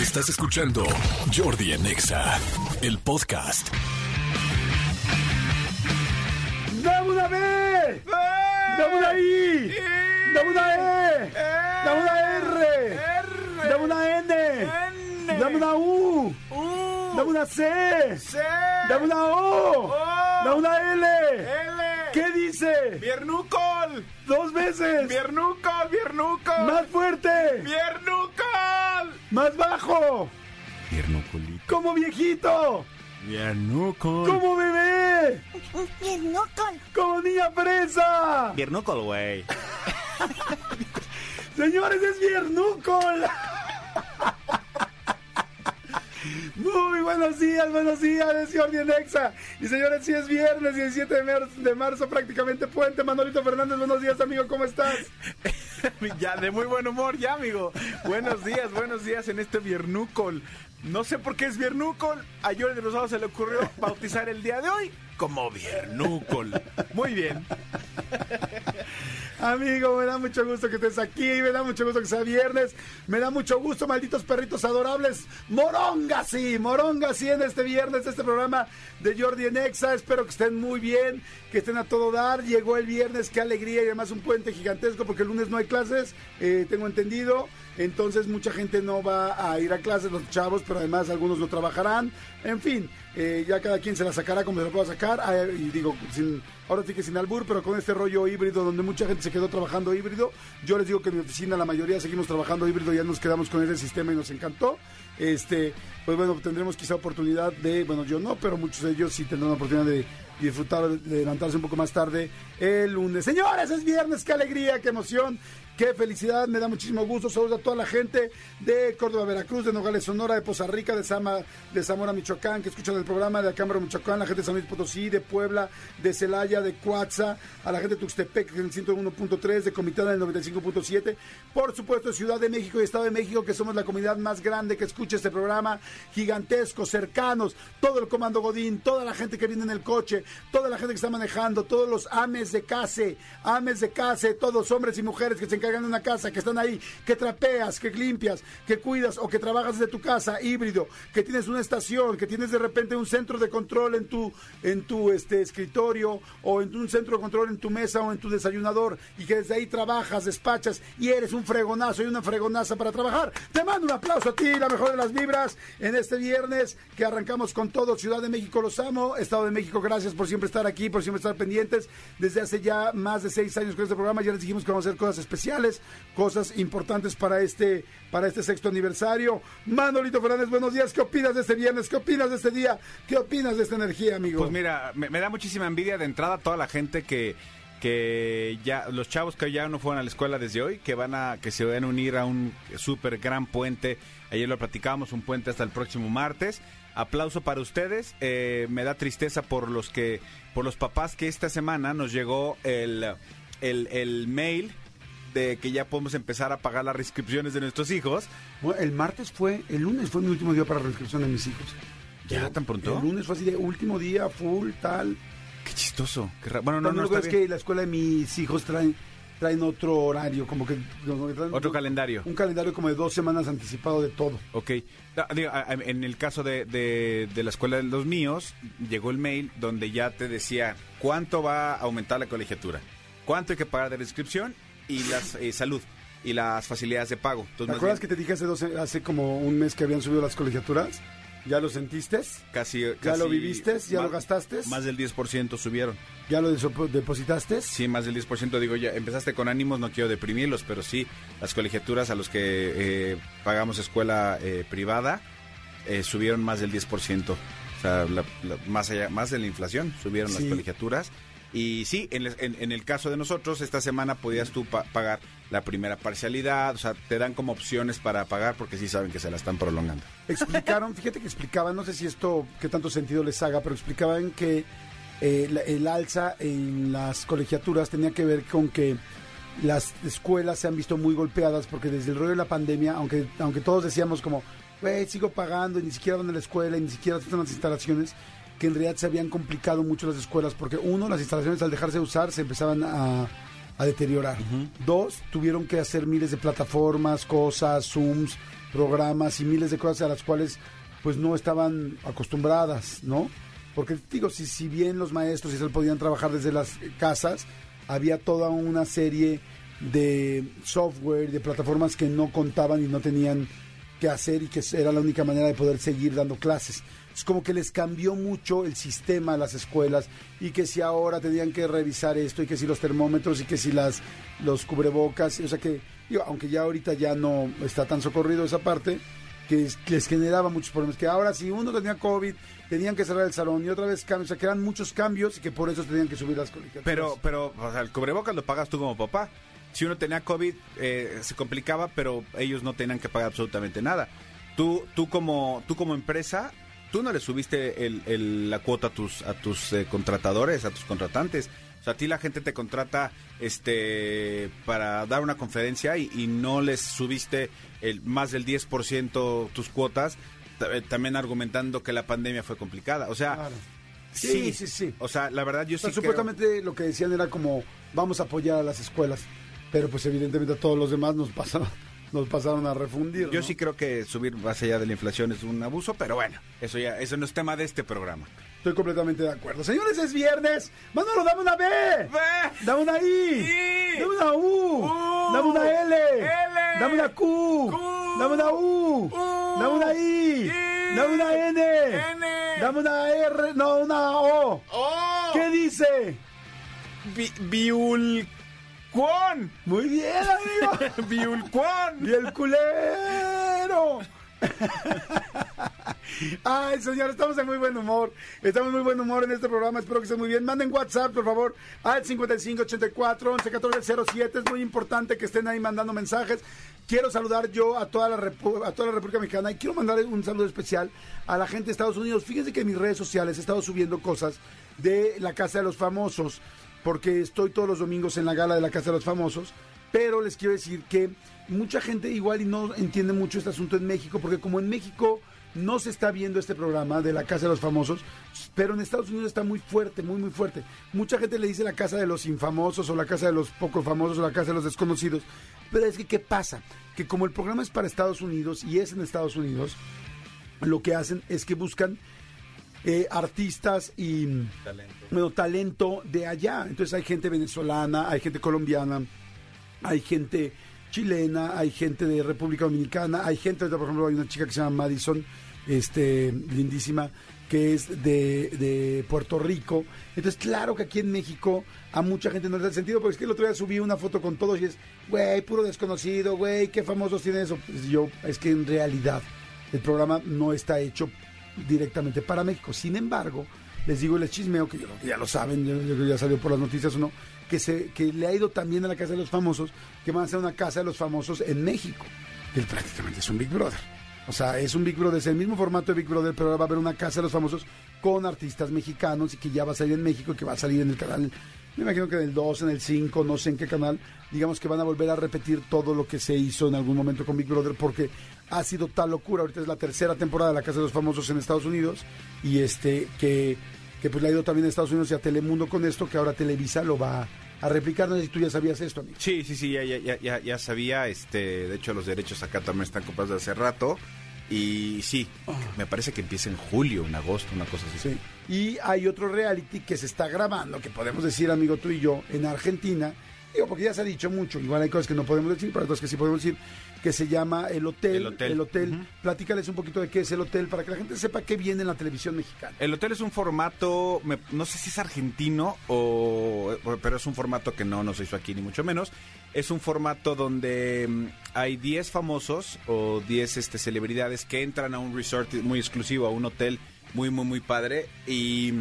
Estás escuchando Jordi en Exa, el podcast. ¡Dame una B! ¡Dame una I! ¡Dame una E! ¡Dame una R! ¡Dame una N! ¡Dame una U! ¡Dame una C! ¡Dame una O! ¡Dame una L! ¿Qué dice? ¡Viernucol! ¡Dos veces! ¡Viernucol! ¡Viernucol! ¡Más fuerte! ¡Viernucol! ¡Más bajo! Viernucolito. ¡Como viejito! Viernucol. ¡Como bebé! Viernucol. ¡Como niña fresa! Viernucol, güey. Señores, es Viernucol. Muy buenos días, buenos días, es Jordi en Exa. Y señores, si es viernes 17 de marzo, prácticamente puente. Manolito Fernández, buenos días, amigo, ¿cómo estás? ya, de muy buen humor, ya, amigo. Buenos días, buenos días en este Viernucol. No sé por qué es Viernucol. A Jordi Rosado se le ocurrió bautizar el día de hoy como Viernucol. Muy bien. Amigo, me da mucho gusto que estés aquí, me da mucho gusto que sea viernes, me da mucho gusto, malditos perritos adorables. Moronga, sí, moronga, sí, en este viernes, este programa de Jordi en Exa. Espero que estén muy bien, que estén a todo dar. Llegó el viernes, qué alegría y además un puente gigantesco porque el lunes no hay clases, eh, tengo entendido. Entonces mucha gente no va a ir a clases, los chavos, pero además algunos no trabajarán. En fin, eh, ya cada quien se la sacará como se la pueda sacar. Ah, y digo, sin, ahora sí que sin albur, pero con este rollo híbrido donde mucha gente se quedó trabajando híbrido. Yo les digo que en mi oficina la mayoría seguimos trabajando híbrido, ya nos quedamos con ese sistema y nos encantó. Este, pues bueno, tendremos quizá oportunidad de, bueno, yo no, pero muchos de ellos sí tendrán la oportunidad de disfrutar de levantarse un poco más tarde el lunes. Señores, es viernes, qué alegría, qué emoción. Qué felicidad, me da muchísimo gusto. Saludos a toda la gente de Córdoba, Veracruz, de Nogales, Sonora, de Poza Rica, de, Zamora, Michoacán, que escuchan el programa de Cámara Michoacán, la gente de San Luis Potosí, de Puebla, de Celaya, de Coatza, a la gente de Tuxtepec, en el 101.3, de Comitán del 95.7, por supuesto, Ciudad de México y Estado de México, que somos la comunidad más grande que escucha este programa, gigantescos, cercanos, todo el comando Godín, toda la gente que viene en el coche, toda la gente que está manejando, todos los ames de case, ames de case, todos hombres y mujeres que se encargan de una casa, que están ahí, que trapeas, que limpias, que cuidas o que trabajas desde tu casa, híbrido, que tienes una estación, que tienes de repente un centro de control en tu, en tu este, escritorio o en un centro de control en tu mesa o en tu desayunador y que desde ahí trabajas, despachas y eres un fregonazo y una fregonaza para trabajar. Te mando un aplauso a ti, la mejor de las vibras en este viernes que arrancamos con todo. Ciudad de México los amo, Estado de México, gracias por siempre estar aquí, por siempre estar pendientes. Desde hace ya más de seis años con este programa ya les dijimos que vamos a hacer cosas especiales, cosas importantes para este, para este sexto aniversario. Manolito Fernández, buenos días. ¿Qué opinas de este viernes? ¿Qué opinas de este día? ¿Qué opinas de esta energía, amigo? Pues mira, me, da muchísima envidia de entrada a toda la gente que que ya los chavos que ya no fueron a la escuela desde hoy, que van a que se van a unir a un súper gran puente. Ayer lo platicábamos, un puente hasta el próximo martes. Aplauso para ustedes. Eh, me da tristeza por los que por los papás que esta semana nos llegó el, el, el mail de que ya podemos empezar a pagar las inscripciones de nuestros hijos. Bueno, el martes fue, el lunes fue mi último día para la inscripción de mis hijos. ¿Ya tan pronto? El lunes fue así de último día, full, tal. Qué chistoso. Qué bueno, no, No, no, no, está es bien. que la escuela de mis hijos traen, traen otro horario, como que, como que traen Otro un- calendario. Un calendario como de dos semanas anticipado de todo. Ok. Ah, digo, a- a- en el caso de, de- de la escuela de los míos, llegó el mail donde ya te decía cuánto va a aumentar la colegiatura, cuánto hay que pagar de la inscripción y las eh, salud y las facilidades de pago. Entonces, ¿Te acuerdas bien, que te dije hace, dos, hace como un mes que habían subido las colegiaturas? ¿Ya lo sentiste? casi, ¿Ya casi lo viviste? ¿Ya más- lo gastaste? Más del 10% subieron. ¿Ya lo depositaste? Sí, más del 10%. Digo, ya empezaste con ánimos, no quiero deprimirlos, pero sí, las colegiaturas a los que eh, pagamos escuela eh, privada eh, subieron más del 10%. O sea, la- la- más, allá, más de la inflación subieron Sí. las colegiaturas. Y sí, en, en- en el caso de nosotros, esta semana podías tú pa- pagar la primera parcialidad, o sea, te dan como opciones para pagar porque sí saben que se la están prolongando. Explicaron, fíjate que explicaban, no sé si esto, qué tanto sentido les haga, pero explicaban que eh, el alza en las colegiaturas tenía que ver con que las escuelas se han visto muy golpeadas porque desde el rollo de la pandemia, aunque, aunque todos decíamos como, güey, sigo pagando y ni siquiera van a la escuela y ni siquiera están las instalaciones, que en realidad se habían complicado mucho las escuelas porque uno, las instalaciones al dejarse de usar se empezaban a, a deteriorar. Dos, tuvieron que hacer miles de plataformas, cosas, Zooms, programas y miles de cosas a las cuales pues no estaban acostumbradas, ¿no? Porque digo, si, si bien los maestros y se podían trabajar desde las casas, había toda una serie de software, de plataformas que no contaban y no tenían que hacer y que era la única manera de poder seguir dando clases. Es como que les cambió mucho el sistema a las escuelas y que si ahora tenían que revisar esto y que si los termómetros y que si las los cubrebocas, o sea que digo, aunque ya ahorita ya no está tan socorrido esa parte, que les generaba muchos problemas, que ahora si uno tenía COVID, tenían que cerrar el salón y otra vez cambios, o sea, que eran muchos cambios y que por eso tenían que subir las colegiaturas. Pero, pero, o sea, el cubrebocas lo pagas tú como papá. Si uno tenía COVID, eh, se complicaba, pero ellos no tenían que pagar absolutamente nada. Tú, tú como, tú como empresa, tú no le subiste el, la cuota a tus, a tus eh, contratadores, a tus contratantes. O sea, a ti la gente te contrata este para dar una conferencia y, no les subiste el, más del 10% tus cuotas, eh, también argumentando que la pandemia fue complicada. O sea, sí, sí, sí, O sea, la verdad yo sí Supuestamente lo que decían era como, vamos a apoyar a las escuelas, pero pues evidentemente a todos los demás nos pasaron nos pasaron a refundir. Yo sí creo que subir más allá de la inflación es un abuso, pero bueno, eso ya eso no es tema de este programa. Estoy completamente de acuerdo. Señores, es viernes. Manolo, dame una B. B. Dame una I. Dame una U. Dame una L. L. Dame una Q. Dame una U. Dame una I. Dame una N. N. Dame una R. No, una O. O. ¿Qué dice? Biul Juan. Muy bien, amigo. Biulcuán. Y el culero. Ay, señor, estamos en muy buen humor. Estamos en muy buen humor en este programa. Espero que estén muy bien. Manden WhatsApp, por favor, al 5584 111407. Es muy importante que estén ahí mandando mensajes. Quiero saludar yo a toda, la a toda la República Mexicana y quiero mandar un saludo especial a la gente de Estados Unidos. Fíjense que en mis redes sociales he estado subiendo cosas de la Casa de los Famosos porque estoy todos los domingos en la gala de la Casa de los Famosos, pero les quiero decir que mucha gente igual y no entiende mucho este asunto en México, porque como en México no se está viendo este programa de la Casa de los Famosos, pero en Estados Unidos está muy fuerte, muy, muy fuerte. Mucha gente le dice la Casa de los Infamosos o la Casa de los Poco Famosos o la Casa de los Desconocidos, pero es que ¿qué pasa? Que como el programa es para Estados Unidos y es en Estados Unidos, lo que hacen es que buscan eh, artistas y talento. Bueno, talento de allá. Entonces hay gente venezolana, hay gente colombiana, hay gente chilena, hay gente de República Dominicana, hay gente, por ejemplo, hay una chica que se llama Madison, este, lindísima, que es de, de Puerto Rico. Entonces, claro que aquí en México a mucha gente no le da sentido, porque es que el otro día subí una foto con todos y es, güey, puro desconocido, güey, qué famosos tiene eso. Pues yo, es que en realidad el programa no está hecho directamente para México. Sin embargo, les digo, les chismeo, que yo ya lo saben, ya salió por las noticias o no, que, se, que le ha ido también a la Casa de los Famosos, que van a hacer una Casa de los Famosos en México, que prácticamente es un Big Brother. O sea, es un Big Brother, es el mismo formato de Big Brother, pero ahora va a haber una Casa de los Famosos con artistas mexicanos y que ya va a salir en México, que va a salir en el canal, me imagino que en el 2, en el 5, no sé en qué canal, digamos que van a volver a repetir todo lo que se hizo en algún momento con Big Brother, porque ha sido tal locura. Ahorita es la tercera temporada de La Casa de los Famosos en Estados Unidos y este que, que pues le ha ido también a Estados Unidos y a Telemundo con esto, que ahora Televisa lo va a replicar. No sé si tú ya sabías esto, amigo. Sí, sí, sí, ya, ya, ya, ya sabía. Este, de hecho, los derechos acá también están comprados de hace rato. Y sí, ah. me parece que empieza en julio, en agosto, una cosa así. Sí. Y hay otro reality que se está grabando, que podemos decir, amigo, tú y yo, en Argentina. Digo, porque ya se ha dicho mucho, igual hay cosas que no podemos decir, pero hay cosas que sí podemos decir, que se llama El Hotel. El Hotel. El hotel. Platícales un poquito de qué es El Hotel para que la gente sepa qué viene en la televisión mexicana. El Hotel es un formato, no sé si es argentino o pero es un formato que no, no se hizo aquí ni mucho menos. Es un formato donde mm, hay 10 famosos o 10 este, celebridades que entran a un resort muy exclusivo, a un hotel muy, muy, muy padre. Y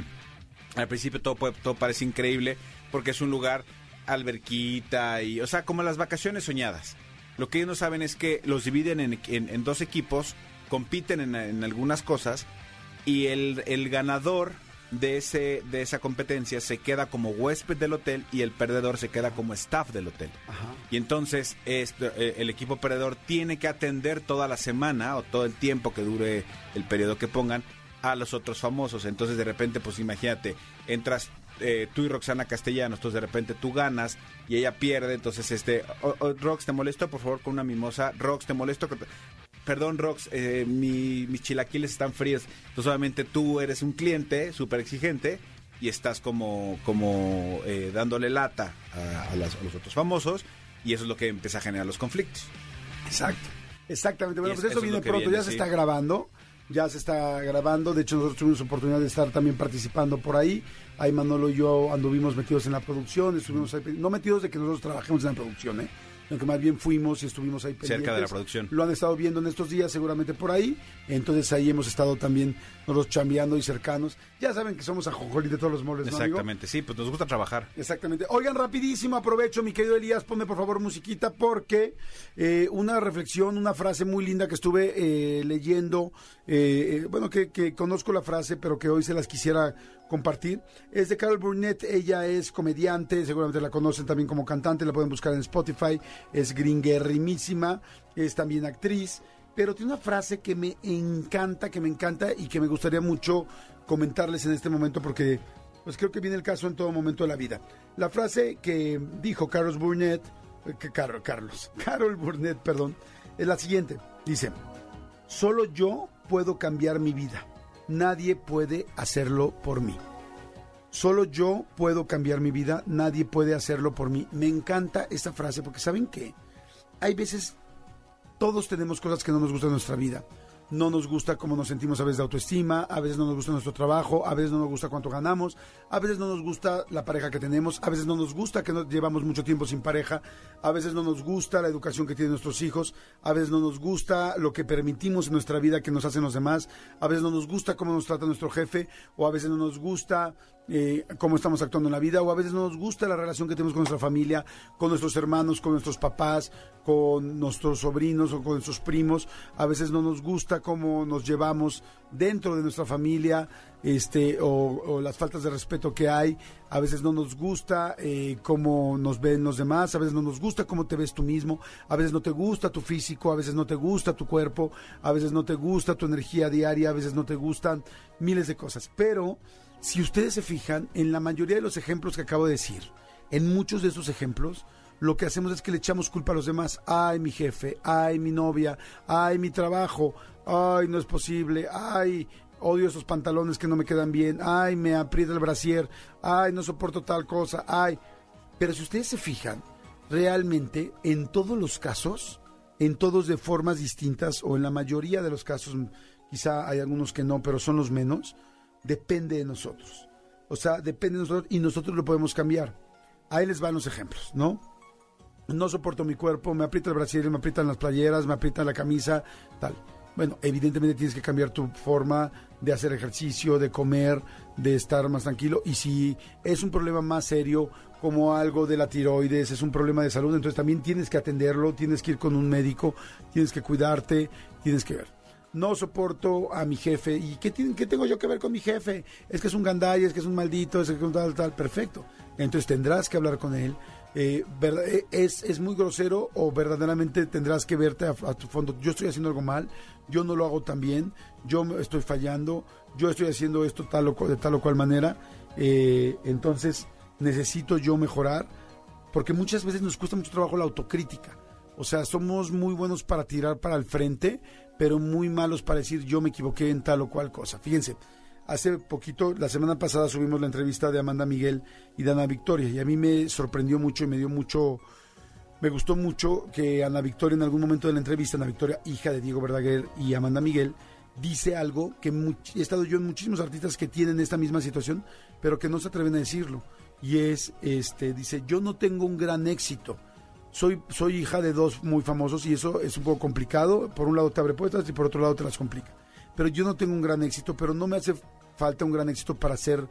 al principio todo, todo parece increíble porque es un lugar alberquita y, o sea, como las vacaciones soñadas. Lo que ellos no saben es que los dividen en, dos equipos, compiten en, algunas cosas y el, ganador de, ese, de esa competencia se queda como huésped del hotel y el perdedor se queda como staff del hotel. Y entonces eh, el equipo perdedor tiene que atender toda la semana o todo el tiempo que dure el periodo que pongan a los otros famosos. Entonces de repente, pues imagínate, entras eh, tú y Roxana Castellanos, entonces de repente tú ganas y ella pierde, entonces este, Rox, te molesto por favor con una mimosa, Rox, te molesto perdón Rox, eh, mi- mis chilaquiles están fríos. Entonces obviamente tú eres un cliente súper exigente y estás como, como eh, dándole lata a, a las- a los otros famosos y eso es lo que empieza a generar los conflictos. Exacto. Exactamente. Bueno, es- pues eso, eso es viene pronto. viene, ya se está grabando. Ya se está grabando. De hecho, nosotros tuvimos oportunidad de estar también participando por ahí. Ahí Manolo y yo anduvimos metidos en la producción. Estuvimos ahí, no metidos de que nosotros trabajemos en la producción, ¿eh? Sino que más bien fuimos y estuvimos ahí Cerca de la pendientes. producción. Lo han estado viendo en estos días, seguramente por ahí. Entonces ahí hemos estado también nosotros chambeando y cercanos. Ya saben que somos ajojolí de todos los moles, ¿no, amigo? Exactamente, sí, pues nos gusta trabajar. Exactamente. Oigan, rapidísimo, aprovecho, mi querido Elías, ponme por favor musiquita porque eh, una reflexión, una frase muy linda que estuve eh, leyendo, eh, eh, bueno, que, que conozco la frase, pero que hoy se las quisiera compartir, es de Carol Burnett, ella es comediante, seguramente la conocen también como cantante, la pueden buscar en Spotify, es gringuerrimísima, es también actriz, pero tiene una frase que me encanta, que me encanta y que me gustaría mucho comentarles en este momento porque pues creo que viene el caso en todo momento de la vida. La frase que dijo Carlos Burnett, eh, que Carlos, Carlos, Carol Burnett, perdón, es la siguiente. Dice, solo yo puedo cambiar mi vida. Nadie puede hacerlo por mí. Solo yo puedo cambiar mi vida. Nadie puede hacerlo por mí. Me encanta esta frase porque ¿saben qué? Hay veces todos tenemos cosas que no nos gustan en nuestra vida. No nos gusta cómo nos sentimos a veces de autoestima, a veces no nos gusta nuestro trabajo, a veces no nos gusta cuánto ganamos, a veces no nos gusta la pareja que tenemos, a veces no nos gusta que no llevamos mucho tiempo sin pareja, a veces no nos gusta la educación que tienen nuestros hijos, a veces no nos gusta lo que permitimos en nuestra vida que nos hacen los demás, a veces no nos gusta cómo nos trata nuestro jefe, o a veces no nos gusta eh, cómo estamos actuando en la vida, o a veces no nos gusta la relación que tenemos con nuestra familia, con nuestros hermanos, con nuestros papás, con nuestros sobrinos o con nuestros primos, a veces no nos gusta cómo nos llevamos dentro de nuestra familia, este, o, las faltas de respeto que hay, a veces no nos gusta eh, cómo nos ven los demás, a veces no nos gusta cómo te ves tú mismo, a veces no te gusta tu físico, a veces no te gusta tu cuerpo, a veces no te gusta tu energía diaria, a veces no te gustan miles de cosas, pero si ustedes se fijan, en la mayoría de los ejemplos que acabo de decir, en muchos de esos ejemplos, lo que hacemos es que le echamos culpa a los demás. Ay, mi jefe, ay, mi novia, ay, mi trabajo, ay, no es posible, ay, odio esos pantalones que no me quedan bien, ay, me aprieta el brasier, ay, no soporto tal cosa, ay. Pero si ustedes se fijan, realmente en todos los casos, en todos de formas distintas, o en la mayoría de los casos, quizá hay algunos que no, pero son los menos, depende de nosotros. O sea, depende de nosotros y nosotros lo podemos cambiar. Ahí les van los ejemplos, ¿no? No soporto mi cuerpo, me aprieta el brasier, me aprietan las playeras, me aprieta la camisa, tal. Bueno, evidentemente tienes que cambiar tu forma de hacer ejercicio, de comer, de estar más tranquilo. Y si es un problema más serio, como algo de la tiroides, es un problema de salud, entonces también tienes que atenderlo, tienes que ir con un médico, tienes que cuidarte, tienes que ver no soporto a mi jefe. ¿Y qué, tengo yo que ver con mi jefe? Es que es un gandaya, es que es un maldito, es que es un tal, tal. Perfecto. Entonces tendrás que hablar con él. Eh, eh, es, es muy grosero o verdaderamente tendrás que verte a, tu fondo. Yo estoy haciendo algo mal, yo no lo hago tan bien, yo estoy fallando, yo estoy haciendo esto tal o, de tal o cual manera. Eh, entonces necesito yo mejorar porque muchas veces nos cuesta mucho trabajo la autocrítica. O sea, somos muy buenos para tirar para el frente, pero muy malos para decir yo me equivoqué en tal o cual cosa. Fíjense, hace poquito, la semana pasada subimos la entrevista de Amanda Miguel y de Ana Victoria, y a mí me sorprendió mucho y me dio mucho, me gustó mucho que Ana Victoria en algún momento de la entrevista, Ana Victoria, hija de Diego Verdaguer y Amanda Miguel, dice algo que he estado yo en muchísimos artistas que tienen esta misma situación, pero que no se atreven a decirlo. Y es, este, dice, yo no tengo un gran éxito. Soy, soy hija de dos muy famosos y eso es un poco complicado. Por un lado te abre puertas y por otro lado te las complica. Pero yo no tengo un gran éxito, pero no me hace falta un gran éxito para ser,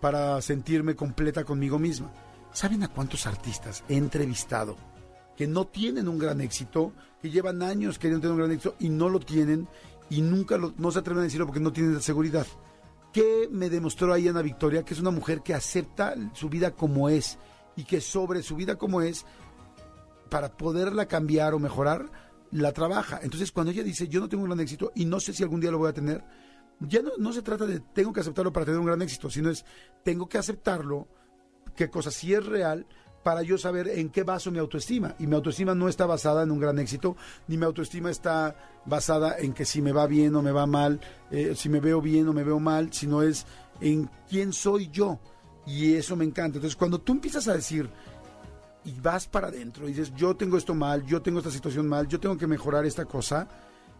para sentirme completa conmigo misma. ¿Saben a cuántos artistas he entrevistado que no tienen un gran éxito, que llevan años queriendo tener un gran éxito y no lo tienen y nunca no se atreven a decirlo porque no tienen la seguridad? ¿Qué me demostró ahí Ana Victoria? Que es una mujer que acepta su vida como es y que sobre su vida como es, para poderla cambiar o mejorar, la trabaja. Entonces, cuando ella dice, yo no tengo un gran éxito y no sé si algún día lo voy a tener, ya no, no se trata de tengo que aceptarlo para tener un gran éxito, sino es tengo que aceptarlo, qué cosa sí es real, para yo saber en qué baso mi autoestima. Y mi autoestima no está basada en un gran éxito, ni mi autoestima está basada en que si me va bien o me va mal, eh, si me veo bien o me veo mal, sino es en quién soy yo. Y eso me encanta. Entonces, cuando tú empiezas a decir y vas para adentro y dices, yo tengo esto mal, yo tengo esta situación mal, yo tengo que mejorar esta cosa,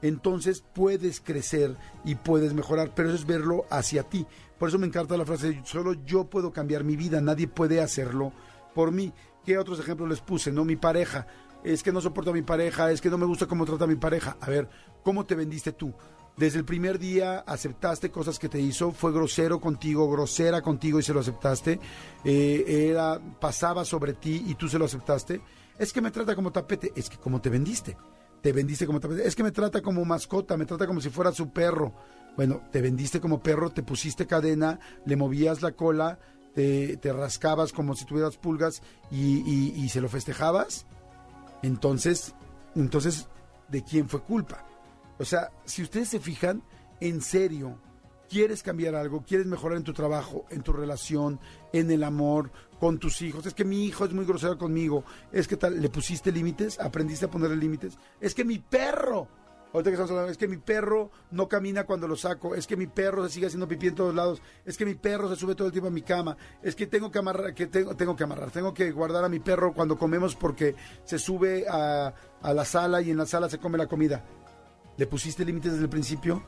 entonces puedes crecer y puedes mejorar, pero eso es verlo hacia ti. Por eso me encanta la frase, solo yo puedo cambiar mi vida, nadie puede hacerlo por mí. ¿Qué otros ejemplos les puse? No, mi pareja, es que no soporto a mi pareja, es que no me gusta cómo trata a mi pareja. A ver, ¿cómo te vendiste tú? Desde el primer día aceptaste cosas que te hizo, fue grosero contigo, grosera contigo y se lo aceptaste, eh, era, pasaba sobre ti y tú se lo aceptaste. Es que me trata como tapete, es que como te vendiste, te vendiste como tapete, es que me trata como mascota, me trata como si fuera su perro. Bueno, te vendiste como perro, te pusiste cadena, le movías la cola, te, rascabas como si tuvieras pulgas y, y se lo festejabas. Entonces, entonces, ¿de quién fue culpa? O sea, si ustedes se fijan, en serio, quieres cambiar algo, quieres mejorar en tu trabajo, en tu relación, en el amor, con tus hijos. Es que mi hijo es muy grosero conmigo. Es que tal, le pusiste límites, aprendiste a ponerle límites. Es que mi perro, ahorita que estamos hablando, es que mi perro no camina cuando lo saco. Es que mi perro se sigue haciendo pipí en todos lados. Es que mi perro se sube todo el tiempo a mi cama. Es que tengo que amarrar, que tengo, tengo que amarrar, tengo que guardar a mi perro cuando comemos porque se sube a, a la sala y en la sala se come la comida. ¿Le pusiste límites desde el principio?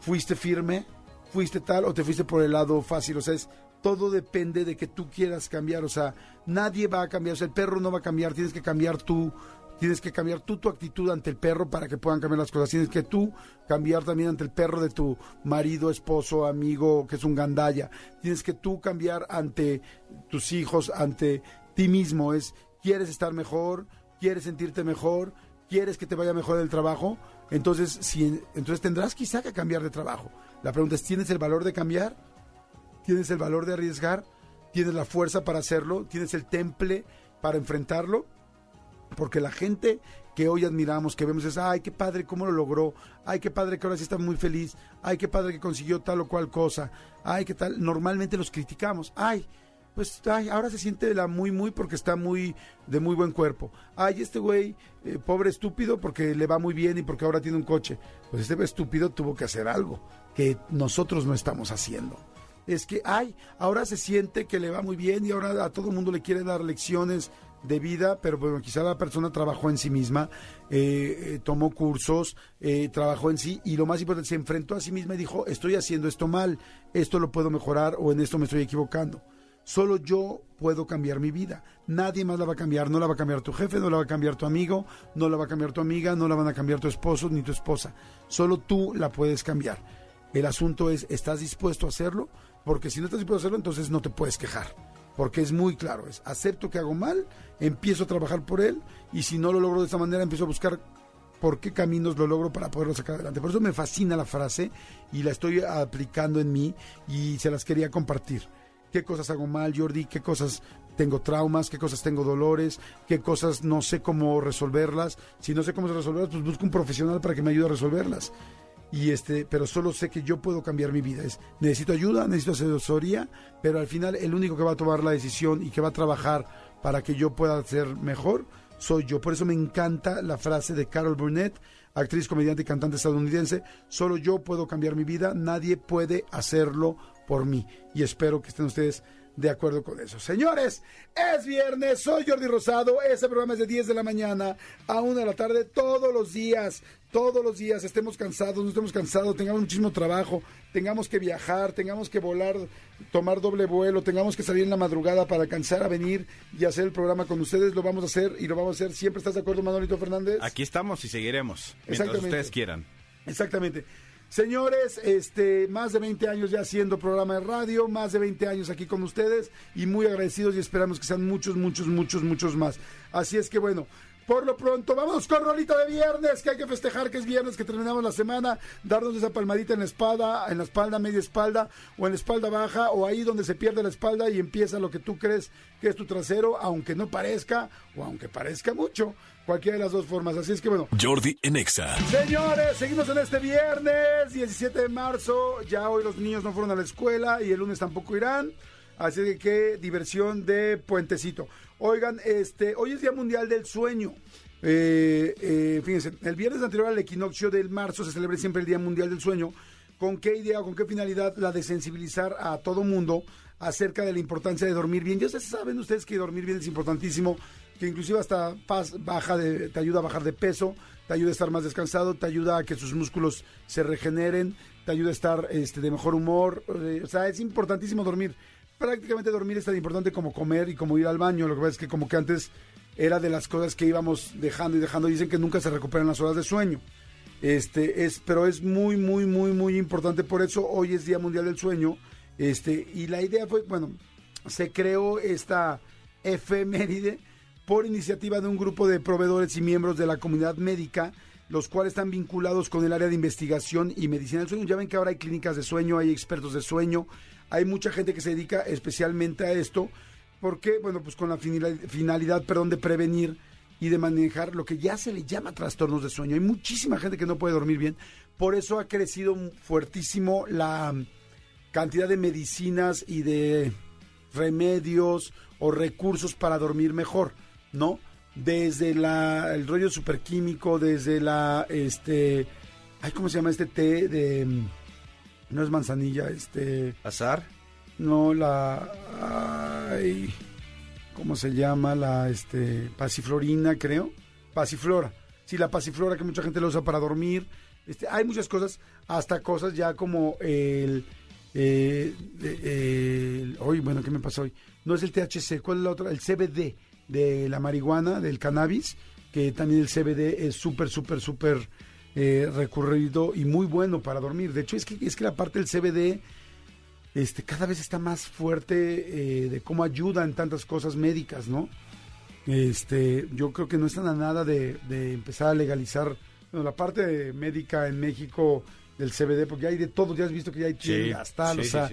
¿Fuiste firme? ¿Fuiste tal o te fuiste por el lado fácil? O sea, es, todo depende de que tú quieras cambiar. O sea, nadie va a cambiar. O sea, el perro no va a cambiar. Tienes que cambiar tú. Tienes que cambiar tú tu actitud ante el perro para que puedan cambiar las cosas. Tienes que tú cambiar también ante el perro de tu marido, esposo, amigo, que es un gandaya. Tienes que tú cambiar ante tus hijos, ante ti mismo. Es, ¿quieres estar mejor? ¿Quieres sentirte mejor? ¿Quieres que te vaya mejor el trabajo? Entonces, si, entonces tendrás quizá que cambiar de trabajo. La pregunta es, ¿tienes el valor de cambiar? ¿Tienes el valor de arriesgar? ¿Tienes la fuerza para hacerlo? ¿Tienes el temple para enfrentarlo? Porque la gente que hoy admiramos, que vemos es, ay, qué padre, cómo lo logró, ay, qué padre que ahora sí está muy feliz, ay, qué padre que consiguió tal o cual cosa, ay, qué tal, normalmente los criticamos, ay, pues ay, ahora se siente la muy muy porque está muy de muy buen cuerpo. Ay, este güey, eh, pobre estúpido porque le va muy bien y porque ahora tiene un coche. Pues este estúpido tuvo que hacer algo que nosotros no estamos haciendo. Es que, ay, ahora se siente que le va muy bien y ahora a todo el mundo le quiere dar lecciones de vida, pero bueno, quizá la persona trabajó en sí misma, eh, eh, tomó cursos, trabajó en sí y lo más importante, se enfrentó a sí misma y dijo, estoy haciendo esto mal, esto lo puedo mejorar o en esto me estoy equivocando. Solo yo puedo cambiar mi vida. Nadie más la va a cambiar. No la va a cambiar tu jefe, no la va a cambiar tu amigo, no la va a cambiar tu amiga, no la van a cambiar tu esposo ni tu esposa. Solo tú la puedes cambiar. El asunto es, ¿estás dispuesto a hacerlo? Porque si no estás dispuesto a hacerlo, entonces no te puedes quejar. Porque es muy claro, es acepto que hago mal, empiezo a trabajar por él y si no lo logro de esta manera, empiezo a buscar por qué caminos lo logro para poderlo sacar adelante. Por eso me fascina la frase y la estoy aplicando en mí y se las quería compartir qué cosas hago mal, Jordi, qué cosas tengo traumas, qué cosas tengo dolores, qué cosas no sé cómo resolverlas. Si no sé cómo resolverlas, pues busco un profesional para que me ayude a resolverlas. Y este, pero solo sé que yo puedo cambiar mi vida. Es, necesito ayuda, necesito asesoría, pero al final el único que va a tomar la decisión y que va a trabajar para que yo pueda ser mejor soy yo. Por eso me encanta la frase de Carol Burnett, actriz, comediante y cantante estadounidense. Solo yo puedo cambiar mi vida, nadie puede hacerlo por mí. Y espero que estén ustedes de acuerdo con eso. Señores, es viernes, soy Jordi Rosado, ese programa es de 10 de la mañana a 1 de la tarde todos los días, todos los días, estemos cansados, no estemos cansados, tengamos muchísimo trabajo, tengamos que viajar, tengamos que volar, tomar doble vuelo, tengamos que salir en la madrugada para alcanzar a venir y hacer el programa con ustedes, lo vamos a hacer y lo vamos a hacer. ¿Siempre estás de acuerdo, Manolito Fernández? Aquí estamos y seguiremos, mientras ustedes quieran. Exactamente. Señores, este, más de 20 años ya haciendo programa de radio, más de 20 años aquí con ustedes y muy agradecidos y esperamos que sean muchos, muchos, muchos, muchos más. Así es que bueno, por lo pronto, vamos con rolito de viernes, que hay que festejar que es viernes, que terminamos la semana, darnos esa palmadita en la espalda, en la espalda, media espalda, o en la espalda baja, o ahí donde se pierde la espalda y empieza lo que tú crees que es tu trasero, aunque no parezca, o aunque parezca mucho, cualquiera de las dos formas. Así es que bueno. Jordi Enexa. Señores, seguimos en este viernes, 17 de marzo, ya hoy los niños no fueron a la escuela y el lunes tampoco irán. Así que qué diversión de puentecito. Oigan, este, hoy es Día Mundial del Sueño. Eh, eh, fíjense, el viernes anterior al equinoccio del marzo se celebra siempre el Día Mundial del Sueño. ¿Con qué idea o con qué finalidad? La de sensibilizar a todo mundo acerca de la importancia de dormir bien. Ya saben ustedes que dormir bien es importantísimo, que inclusive hasta baja de, te ayuda a bajar de peso, te ayuda a estar más descansado, te ayuda a que sus músculos se regeneren, te ayuda a estar este, de mejor humor. Eh, o sea, es importantísimo dormir. Prácticamente dormir es tan importante como comer y como ir al baño. Lo que pasa es que como que antes era de las cosas que íbamos dejando y dejando. Dicen que nunca se recuperan las horas de sueño. Este es, pero es muy, muy, muy, muy importante. Por eso hoy es Día Mundial del Sueño. Este, y la idea fue, bueno, se creó esta efeméride por iniciativa de un grupo de proveedores y miembros de la comunidad médica, los cuales están vinculados con el área de investigación y medicina del sueño. Ya ven que ahora hay clínicas de sueño, hay expertos de sueño, hay mucha gente que se dedica especialmente a esto ¿Por qué? Bueno, pues con la finalidad, perdón, de prevenir y de manejar lo que ya se le llama trastornos de sueño. Hay muchísima gente que no puede dormir bien. Por eso ha crecido fuertísimo la cantidad de medicinas y de remedios o recursos para dormir mejor, ¿no? Desde la, el rollo superquímico, desde la, este, ay, ¿cómo se llama este té de, no es manzanilla, este... ¿Azar? No, la. Ay, ¿Cómo se llama? La este, pasiflorina, creo. Pasiflora. Sí, la pasiflora que mucha gente la usa para dormir. Este, hay muchas cosas, hasta cosas ya como el. Eh, el hoy, bueno, ¿qué me pasó hoy? No es el THC, ¿cuál es la otra? El CBD de la marihuana, del cannabis, que también el CBD es súper, súper, súper eh, recurrido y muy bueno para dormir. De hecho, es que, es que la parte del CBD este, cada vez está más fuerte eh, de cómo ayuda en tantas cosas médicas, ¿no? Este, yo creo que no están a nada de, empezar a legalizar la parte médica en México del CBD, porque hay de todo, ya has visto que ya hay o sea,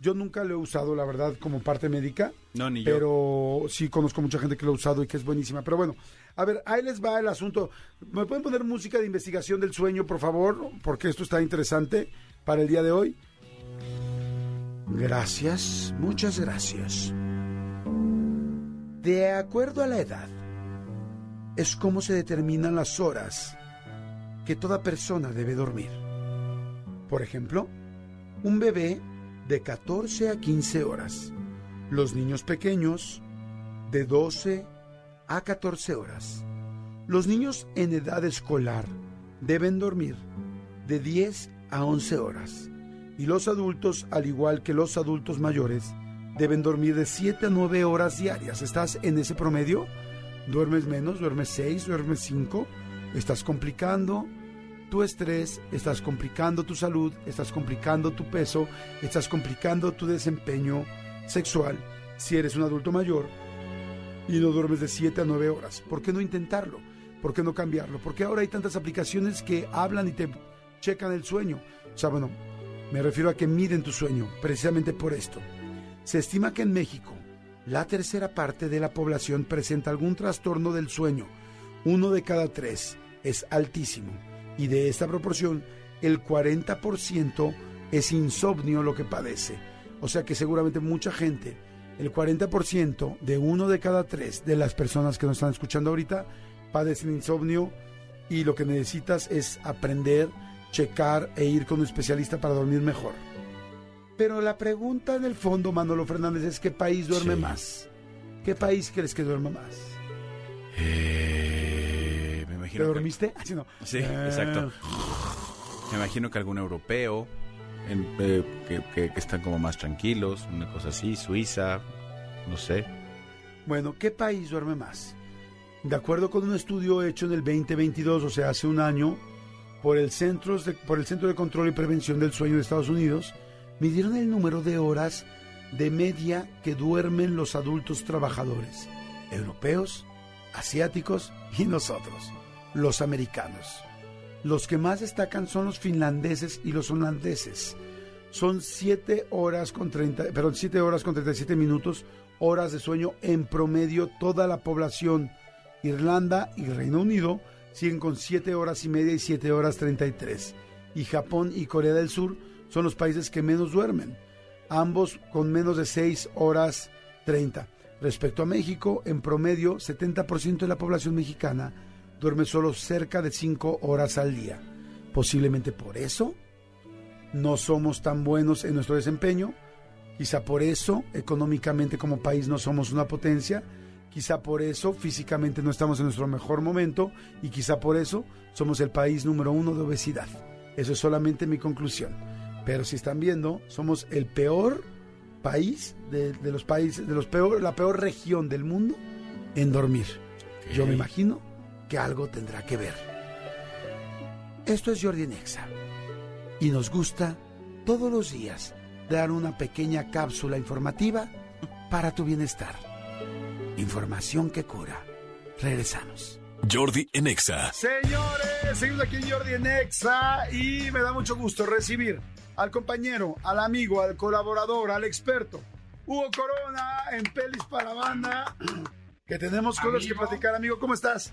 yo nunca lo he usado, la verdad, como parte médica. No, ni yo. Pero sí conozco mucha gente que lo ha usado y que es buenísima. Pero bueno, a ver, ahí les va el asunto. ¿Me pueden poner música de investigación del sueño, por favor? Porque esto está interesante para el día de hoy. Gracias, muchas gracias. De acuerdo a la edad, es como se determinan las horas que toda persona debe dormir. Por ejemplo, un bebé de 14 a 15 horas. Los niños pequeños de 12 a 14 horas. Los niños en edad escolar deben dormir de 10 a 11 horas y los adultos, al igual que los adultos mayores, deben dormir de 7 a 9 horas diarias. ¿Estás en ese promedio? ¿Duermes menos? ¿Duermes 6? ¿Duermes 5? ¿Estás complicando tu estrés? ¿Estás complicando tu salud? ¿Estás complicando tu peso? ¿Estás complicando tu desempeño sexual? Si eres un adulto mayor y no duermes de 7 a 9 horas, ¿por qué no intentarlo? ¿Por qué no cambiarlo? Porque ahora hay tantas aplicaciones que hablan y te checan el sueño. O sea, bueno, me refiero a que miden tu sueño, precisamente por esto. Se estima que en México, la tercera parte de la población presenta algún trastorno del sueño. Uno de cada tres es altísimo. Y de esta proporción, el 40% es insomnio lo que padece. O sea que seguramente mucha gente, el 40% de uno de cada tres de las personas que nos están escuchando ahorita, padecen insomnio y lo que necesitas es aprender checar e ir con un especialista para dormir mejor. Pero la pregunta en el fondo, Manolo Fernández, es ¿qué país duerme más? ¿Qué país crees que duerme más? Eh, imagino ¿Te dormiste? Ah, sí, sí exacto. Me imagino que algún europeo eh, que, que, están como más tranquilos, una cosa así, Suiza, no sé. Bueno, ¿qué país duerme más? De acuerdo con un estudio hecho en el 2022, o sea, hace un año, por el, Centro de, por el Centro de Control y Prevención del Sueño de Estados Unidos, midieron el número de horas de media que duermen los adultos trabajadores, europeos, asiáticos y nosotros, los americanos. Los que más destacan son los finlandeses y los holandeses. Son 7 horas con 30, perdón, 7 horas con 37 minutos, horas de sueño en promedio toda la población. Irlanda y Reino Unido siguen con 7 horas y media y 7 horas 33. Y Japón y Corea del Sur son los países que menos duermen. ambos con menos de 6 horas 30. Respecto a México, en promedio, 70% de la población mexicana duerme solo cerca de 5 horas al día. Posiblemente por eso no somos tan buenos en nuestro desempeño, quizá por eso económicamente como país no somos una potencia, quizá por eso físicamente no estamos en nuestro mejor momento y quizá por eso somos el país número uno de obesidad. Eso es solamente mi conclusión. Pero si están viendo, somos el peor país de, de los países, de los peor, la peor región del mundo en dormir. Yo me imagino que algo tendrá que ver. Esto es Jordi Nexa y nos gusta todos los días dar una pequeña cápsula informativa para tu bienestar. Información que cura. Regresamos. Jordi en Exa. Señores, seguimos aquí en Jordi en Exa y me da mucho gusto recibir al compañero, al amigo, al colaborador, al experto, Hugo Corona en Pelis para Banda, que tenemos cosas que Amigo. platicar, amigo. ¿Cómo estás?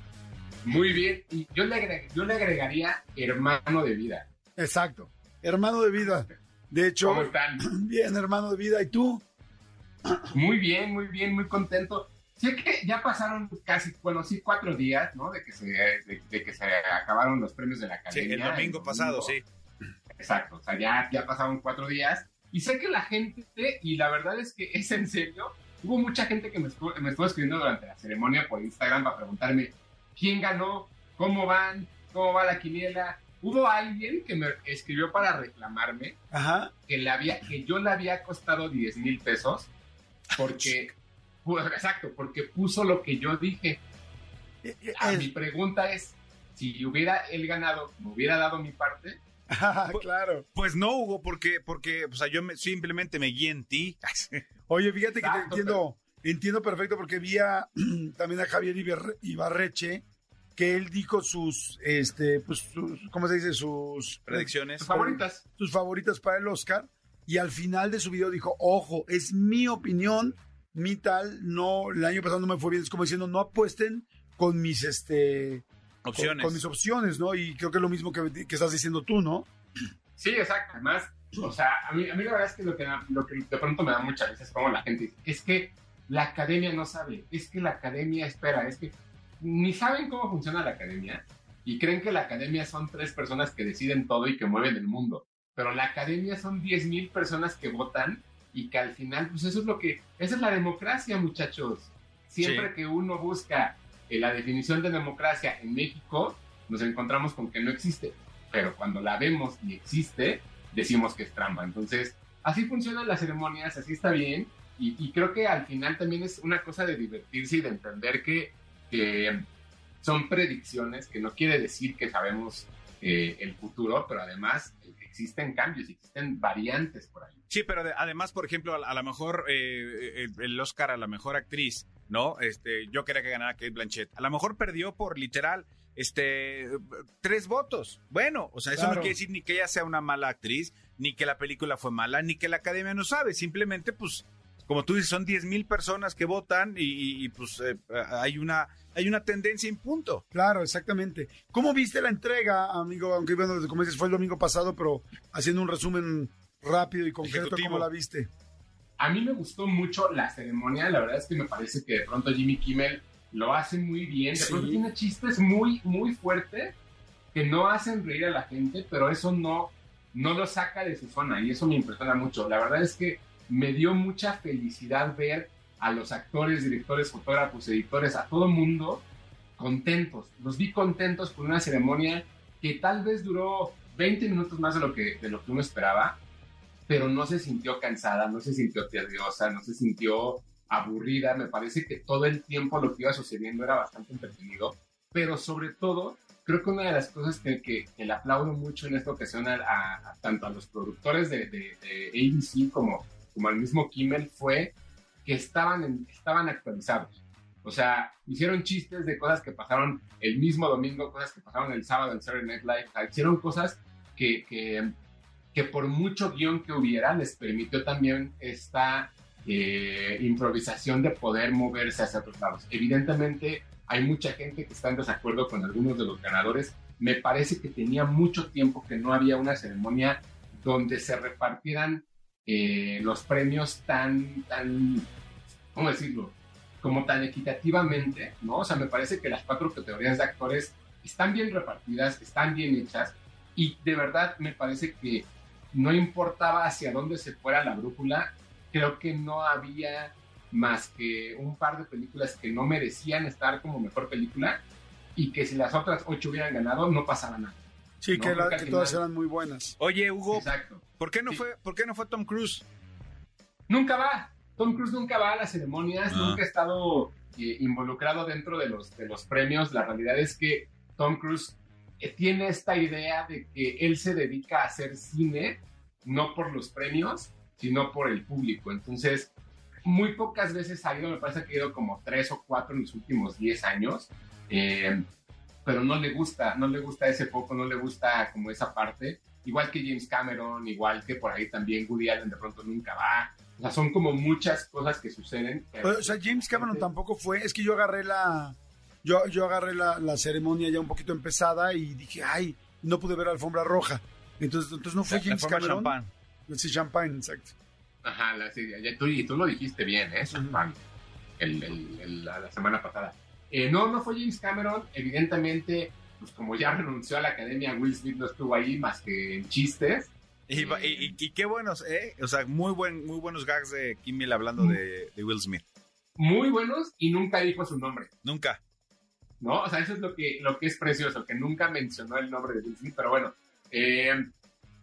Muy bien. Y yo le, agre- yo le agregaría hermano de vida. Exacto. Hermano de vida. De hecho, ¿Cómo están? bien, hermano de vida. ¿Y tú? Muy bien, muy bien, muy contento. Sé que ya pasaron casi, bueno, sí, cuatro días, ¿no? De que se, de, de que se acabaron los premios de la Sí, academia. el domingo pasado, sí. Exacto, o sea, ya, ya pasaron cuatro días. Y sé que la gente, y la verdad es que es en serio, hubo mucha gente que me estuvo, me estuvo escribiendo durante la ceremonia por Instagram para preguntarme quién ganó, cómo van, cómo va la quiniela. Hubo alguien que me escribió para reclamarme Ajá. que, le había, que yo le había costado 10 mil pesos porque, exacto, porque puso lo que yo dije. Eh, eh, Ah, mi pregunta es, si hubiera él ganado, me hubiera dado mi parte. Ah, claro. Pues no, Hugo, porque, porque o sea, yo me- simplemente me guié en ti. Oye, fíjate que te entiendo, entiendo perfecto porque vi a, también a Javier Iber- Ibarreche que él dijo sus, este, pues, sus, ¿cómo se dice? Sus Predicciones. Tus favoritas. sus favoritas para el Oscar y al final de su video dijo, ojo, es mi opinión, mi tal, no, el año pasado no me fue bien, es como diciendo, no apuesten con mis, este, con- Opciones. Con, mis opciones, ¿no? Y creo que es lo mismo que, que estás diciendo tú, ¿no? Sí, exacto. Además, o sea, a mí, a mí la verdad es que lo, que lo que de pronto me da muchas veces como la gente dice, es que la academia no sabe, es que la academia espera, es que ni saben cómo funciona la academia y creen que la academia son tres personas que deciden todo y que mueven el mundo. Pero la academia son 10 mil personas que votan y que al final, pues eso es lo que, esa es la democracia, muchachos. Siempre Sí. que uno busca eh, la definición de democracia en México, nos encontramos con que no existe. Pero cuando la vemos y existe, decimos que es trampa. Entonces, así funcionan las ceremonias, así está bien. Y, y creo que al final también es una cosa de divertirse y de entender que, que son predicciones, que no quiere decir que sabemos eh, el futuro, pero además existen cambios, existen variantes por ahí. Sí, pero de- además, por ejemplo, a, a lo mejor eh, el, el Oscar a la mejor actriz, ¿no? Este, yo quería que ganara Kate Blanchett. A lo mejor perdió por literal este tres votos. Bueno, o sea, eso Claro. no quiere decir ni que ella sea una mala actriz, ni que la película fue mala, ni que la academia no sabe. Simplemente, pues, como tú dices, son 10 mil personas que votan y, y- y, pues eh, hay una hay una tendencia en punto. Claro, exactamente. ¿Cómo viste la entrega, amigo? Aunque, bueno, como dices, fue el domingo pasado, pero haciendo un resumen rápido y concreto, Ejecutivo. ¿cómo la viste? A mí me gustó mucho la ceremonia, la verdad es que me parece que de pronto Jimmy Kimmel lo hace muy bien, de Sí. pronto tiene chistes muy, muy fuertes que no hacen reír a la gente, pero eso no, no lo saca de su zona y eso me impresiona mucho. La verdad es que me dio mucha felicidad ver a los actores, directores, fotógrafos, editores, a todo mundo contentos. Los vi contentos por una ceremonia que tal vez duró 20 minutos más de lo que, de lo que uno esperaba, pero no se sintió cansada, no se sintió tediosa, no se sintió aburrida. Me parece que todo el tiempo lo que iba sucediendo era bastante entretenido, pero sobre todo, creo que una de las cosas que, que- que le aplaudo mucho en esta ocasión a, a- a tanto a los productores de, de- de ABC como, como al mismo Kimmel fue que estaban, estaban actualizados. O sea, hicieron chistes de cosas que pasaron el mismo domingo, cosas que pasaron el sábado en Saturday Night Live. Hicieron cosas que, que, que por mucho guion que hubiera, les permitió también esta eh, improvisación de poder moverse hacia otros lados. Evidentemente, hay mucha gente que está en desacuerdo con algunos de los ganadores. Me parece que tenía mucho tiempo que no había una ceremonia donde se repartieran eh, los premios tan, tan, ¿cómo decirlo? Como tan equitativamente, ¿no? O sea, me parece que las cuatro categorías de actores están bien repartidas, están bien hechas y de verdad me parece que no importaba hacia dónde se fuera la brújula, creo que no había más que un par de películas que no merecían estar como mejor película y que si las otras ocho hubieran ganado no pasaba nada. Sí, No, que, la- que todas eran muy buenas. Oye, Hugo, Exacto. ¿Por qué no Sí. fue, por qué no fue Tom Cruise? Nunca va. Tom Cruise nunca va a las ceremonias, Ah. nunca ha estado eh, involucrado dentro de los, de los premios. La realidad es que Tom Cruise eh, tiene esta idea de que él se dedica a hacer cine, no por los premios, sino por el público. Entonces, muy pocas veces ha ido, me parece que ha ido como tres o cuatro en los últimos diez años. eh, pero no le gusta, no le gusta ese poco, no le gusta como esa parte. Igual que James Cameron, igual que por ahí también Woody Allen de pronto nunca va. O sea, son como muchas cosas que suceden. que- Pero, o sea, James Cameron tampoco fue. Es que yo agarré la. Yo, yo agarré la, la ceremonia ya un poquito empezada y dije, ay, no pude ver alfombra roja. Entonces, entonces no fue La- la James forma Cameron. champán. Sí, champagne, exacto. Ajá, la, sí, ya- tú, y tú lo dijiste bien, ¿eh? Champán, el- el- el- la, la semana pasada. Eh, no, no fue James Cameron. Evidentemente, pues como ya renunció a la academia, Will Smith no estuvo ahí más que en chistes. Y, qué buenos, ¿eh? O sea, muy, buen, muy buenos gags de Kimmel hablando de, de Will Smith. Muy buenos y nunca dijo su nombre. Nunca. ¿no? O sea, eso es lo que, lo que es precioso, que nunca mencionó el nombre de Will Smith, pero bueno, eh,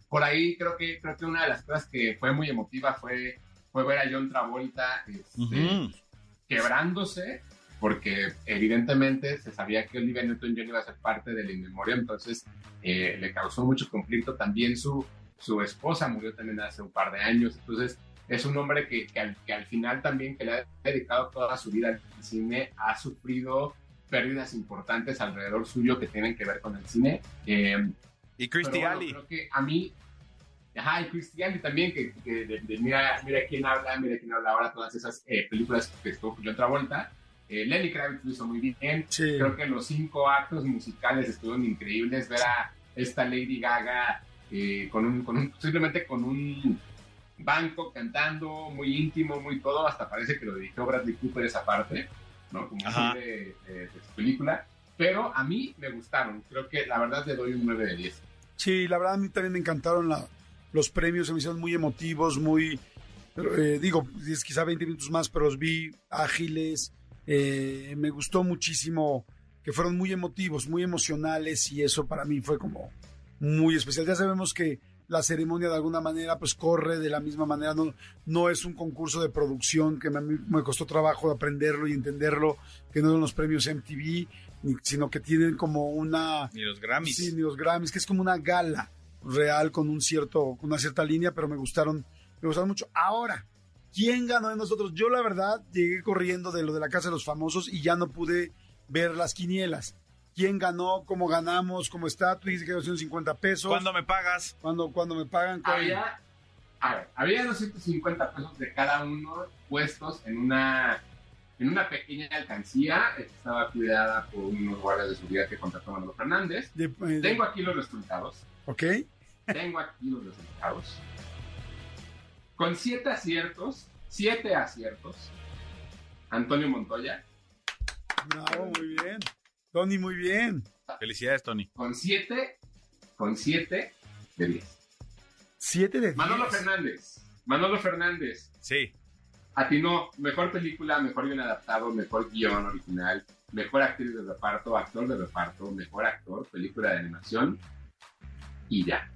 por ahí creo que, creo que una de las cosas que fue muy emotiva fue, fue ver a John Travolta este, quebrándose, porque evidentemente se sabía que Olivia Newton-John iba a ser parte del In Memoriam, entonces eh, le causó mucho conflicto. También su, su esposa murió también hace un par de años, entonces es un hombre que, que, al, que al final también, que le ha dedicado toda su vida al cine, ha sufrido pérdidas importantes alrededor suyo que tienen que ver con el cine. Eh, Y Christy bueno, Alley. Creo que a mí, ajá, y Christy Alley también, que, que de- de mira, mira quién habla, mira quién habla ahora, todas esas eh, películas que estuvo con otra vuelta. Eh, Lenny Kravitz lo hizo muy bien. Sí. Creo que los cinco actos musicales estuvieron increíbles. Ver a esta Lady Gaga eh, con un, con un, simplemente con un banco cantando, muy íntimo, muy todo, hasta parece que lo dirigió Bradley Cooper esa parte, ¿no? Como de, de- de su película. Pero a mí me gustaron. Creo que la verdad le doy un 9 de 10. Sí, la verdad a mí también me encantaron la- los premios, se me hicieron muy emotivos, muy, eh, digo, quizá 20 minutos más, pero los vi ágiles, eh, me gustó muchísimo que fueron muy emotivos, muy emocionales y eso para mí fue como muy especial. Ya sabemos que la ceremonia de alguna manera pues corre de la misma manera, no, no es un concurso de producción que mí me costó trabajo aprenderlo y entenderlo, que no son los premios MTV, sino que tienen como una... Ni los Grammys. Sí, ni los Grammys, que es como una gala real con un cierto, con una cierta línea, pero me gustaron, me gustaron mucho. Ahora, ¿quién ganó de nosotros? Yo la verdad llegué corriendo de lo de la Casa de los Famosos y ya no pude ver las quinielas. ¿Quién ganó? ¿Cómo ganamos? ¿Cómo está? Tú dices que 250 pesos. ¿Cuándo me pagas? ¿Cuándo, cuándo me pagan? ¿Cuál? Había, a ver, había 250 pesos de cada uno puestos en una, en una pequeña alcancía que estaba cuidada por unos guardias de seguridad que contrató Manolo Fernández. De- eh, Tengo aquí los resultados. ¿Ok? Tengo aquí los resultados. Con siete aciertos, siete aciertos, Antonio Montoya. Bravo, muy bien. Tony, muy bien. Felicidades, Tony. Con siete, con siete de 10. Siete de Manolo diez. Fernández. Manolo Fernández. Sí. Atinó mejor película, mejor guion adaptado, mejor guion original, mejor actriz de reparto, actor de reparto, mejor actor, película de animación y ya.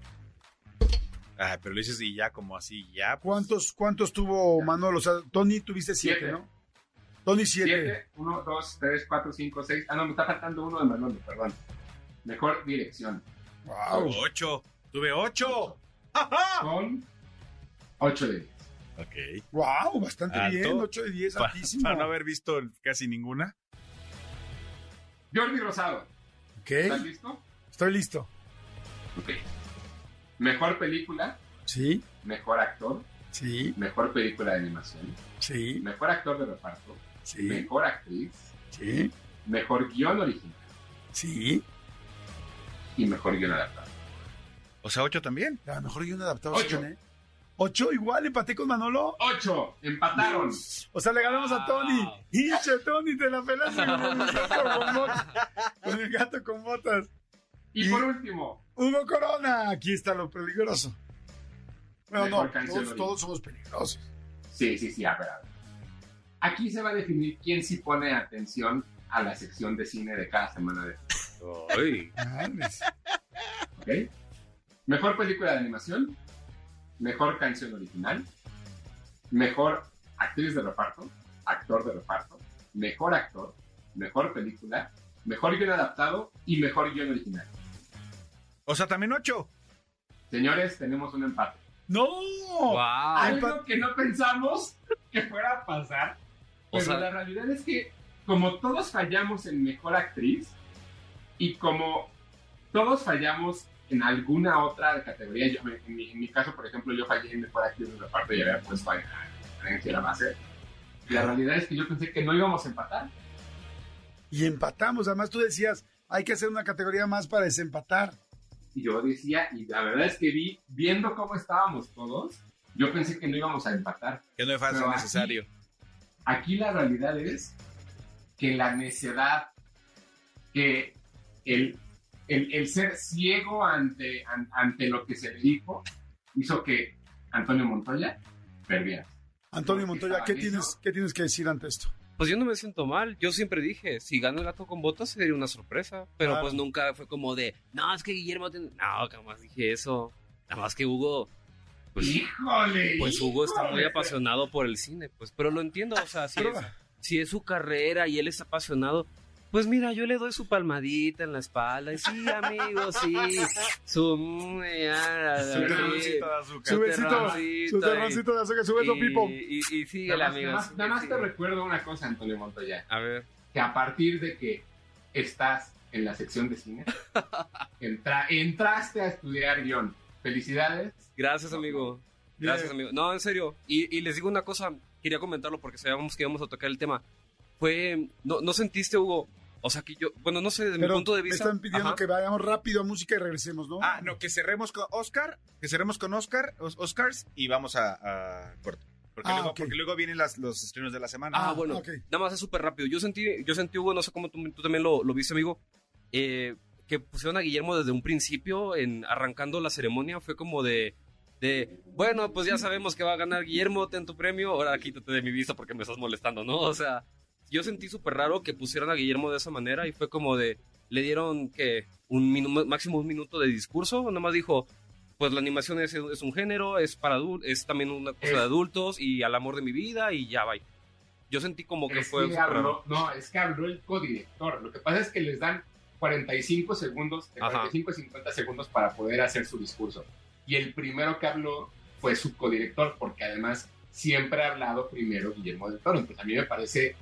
Ah, pero lo dices y ya como así, ya. pues. ¿Cuántos, ¿Cuántos tuvo Manolo? O sea, Tony tuviste siete, Siete. ¿no? Tony siete. Siete, uno, dos, tres, cuatro, cinco, seis. Ah, no, me está faltando uno de Manolo, perdón. Mejor dirección. Wow. Ocho. Tuve ocho. Con ocho de 10. Ok. Wow, bastante Alto. bien. 8 de 10, Pa- altísimo. para no haber visto casi ninguna. Jordi Rosado. ¿Estás listo? estoy listo. Ok. Mejor película, Sí, mejor actor, sí, mejor película de animación, sí, mejor actor de reparto, sí, mejor actriz, sí, mejor guion original sí. y mejor guion adaptado. O sea, ocho también. A lo mejor guion adaptado Ocho. sí gané. ¿Ocho igual? ¿Empaté con Manolo? Ocho, empataron. O sea, le ganamos a Tony. Hinche, Tony, te la pelaste con el gato con botas. Y, Y- por último, Hugo Corona, aquí está lo peligroso. Bueno, Mejor no, todos, somos peligrosos. sí, sí, sí, a ver, a ver. Aquí se va a definir quién sí pone atención a la sección de cine de cada semana de Ay. Madres. ¿ok? Mejor película de animación, mejor canción original, mejor actriz de reparto, actor de reparto, mejor actor, mejor película, mejor guion adaptado y mejor guion original. O sea, también ocho. Señores, tenemos un empate. ¡No! Wow. Algo que no pensamos que fuera a pasar, O pero sea- la realidad es que como todos fallamos en mejor actriz y como todos fallamos en alguna otra categoría, yo, en, mi, en mi caso, por ejemplo, yo fallé en mejor actriz de reparto y había puesto a a la base. La realidad es que yo pensé que no íbamos a empatar. Y empatamos. Además, tú decías, hay que hacer una categoría más para desempatar. Y yo decía, y la verdad es que vi, viendo cómo estábamos todos, yo pensé que no íbamos a empatar. Que no aquí- necesario. Aquí la realidad es que la necedad, que el, el, el ser ciego ante, an- ante lo que se le dijo, hizo que Antonio Montoya perdiera. Antonio Montoya, ¿qué tienes, ¿qué tienes que decir ante esto? Pues yo no me siento mal. Yo siempre dije, si gana el gato con botas sería una sorpresa. Pero Claro. pues nunca fue como de, no, es que Guillermo... tiene-". No, jamás dije eso. Nada más que Hugo... Pues, ¡Híjole! pues Hugo está muy apasionado por el cine. Pues, pero lo entiendo, o sea, si es, si es su carrera y él es apasionado... Pues mira, yo le doy su palmadita en la espalda y sí, amigo, sí. Su... mm, ya, Su terroncito de azúcar. Su besito, terroncito su y- terroncito de azúcar, su beso, y, Pipo. y, y síguele, Nada más, amigo. nada más- nada más te recuerdo una cosa, Antonio Montoya. A ver. que a partir de que estás en la sección de cine, entra- entraste a estudiar guion. Felicidades. Gracias, amigo. Gracias, amigo. No, en serio. Y, y les digo una cosa, quería comentarlo porque sabíamos que íbamos a tocar el tema. Fue, ¿no, no sentiste, Hugo? O sea, que yo, bueno, no sé, desde mi Pero punto de me vista. están pidiendo Ajá. que vayamos rápido a música y regresemos, ¿no? Ah, no, que cerremos con Oscar, que cerremos con Oscar, Os- Oscars y vamos a, a corte. Porque, Ah, luego, ok. porque luego vienen las, los estrenos de la semana. Ah, bueno, ok. nada más es súper rápido. Yo sentí, yo sentí, Hugo, no sé cómo tú, tú también lo, lo viste, amigo, eh, que pusieron a Guillermo desde un principio, en arrancando la ceremonia, fue como de, de, bueno, pues ya sabemos que va a ganar Guillermo, ten tu premio, ahora quítate de mi vista porque me estás molestando, ¿no? O sea, yo sentí súper raro que pusieran a Guillermo de esa manera y fue como de, le dieron que un minu- máximo un minuto de discurso, nada más dijo, pues la animación es, es un género, es para adultos, es también una cosa Es- de adultos y al amor de mi vida y ya va. Yo sentí como que fue que habló, no, es que habló el codirector. Lo que pasa es que les dan 45 segundos, de Ajá. 45 a 50 segundos para poder hacer su discurso. Y el primero que habló fue su codirector, porque además siempre ha hablado primero Guillermo del Toro. Entonces a mí me parece,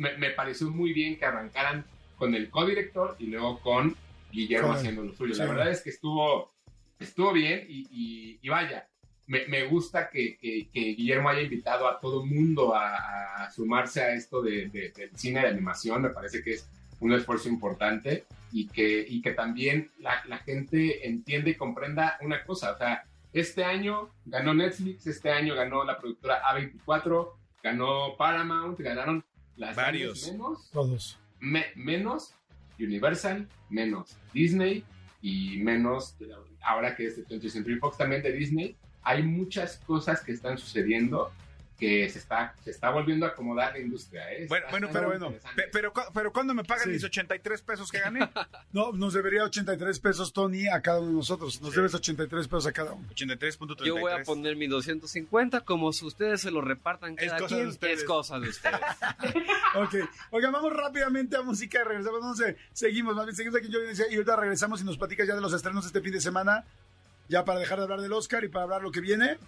me, me pareció muy bien que arrancaran con el codirector y luego con Guillermo haciendo lo suyo. sí. La verdad es que estuvo, estuvo bien y, y- y vaya, me, me gusta que, que- que Guillermo haya invitado a todo mundo a, a sumarse a esto de, de- del cine de animación. Me parece que es un esfuerzo importante y que, y que también la, la gente entiende y comprenda una cosa. O sea, este año ganó Netflix, este año ganó la productora A24, ganó Paramount, ganaron las Varios. menos Todos. me- menos Universal, menos Disney y menos, ahora que es de 20th Century Fox también de Disney, hay muchas cosas que están sucediendo que se está, se está volviendo a acomodar la industria. ¿eh? Bueno, bueno, pero bueno, pero, pero ¿cuándo me pagan Sí. mis 83 pesos que gané? No, nos debería 83 pesos, Tony, a cada uno de nosotros. Nos Sí. debes 83 pesos a cada uno. 83.33. Yo voy a poner mi 250 como si ustedes se lo repartan Es cada cosa de quien. ustedes. Es cosa de ustedes. Ok. Oigan, vamos rápidamente a música y regresamos. No sé, seguimos, más bien seguimos aquí en Yo Decía, y ahorita regresamos y nos platicas ya de los estrenos este fin de semana. Ya para dejar de hablar del Oscar y para hablar lo que viene.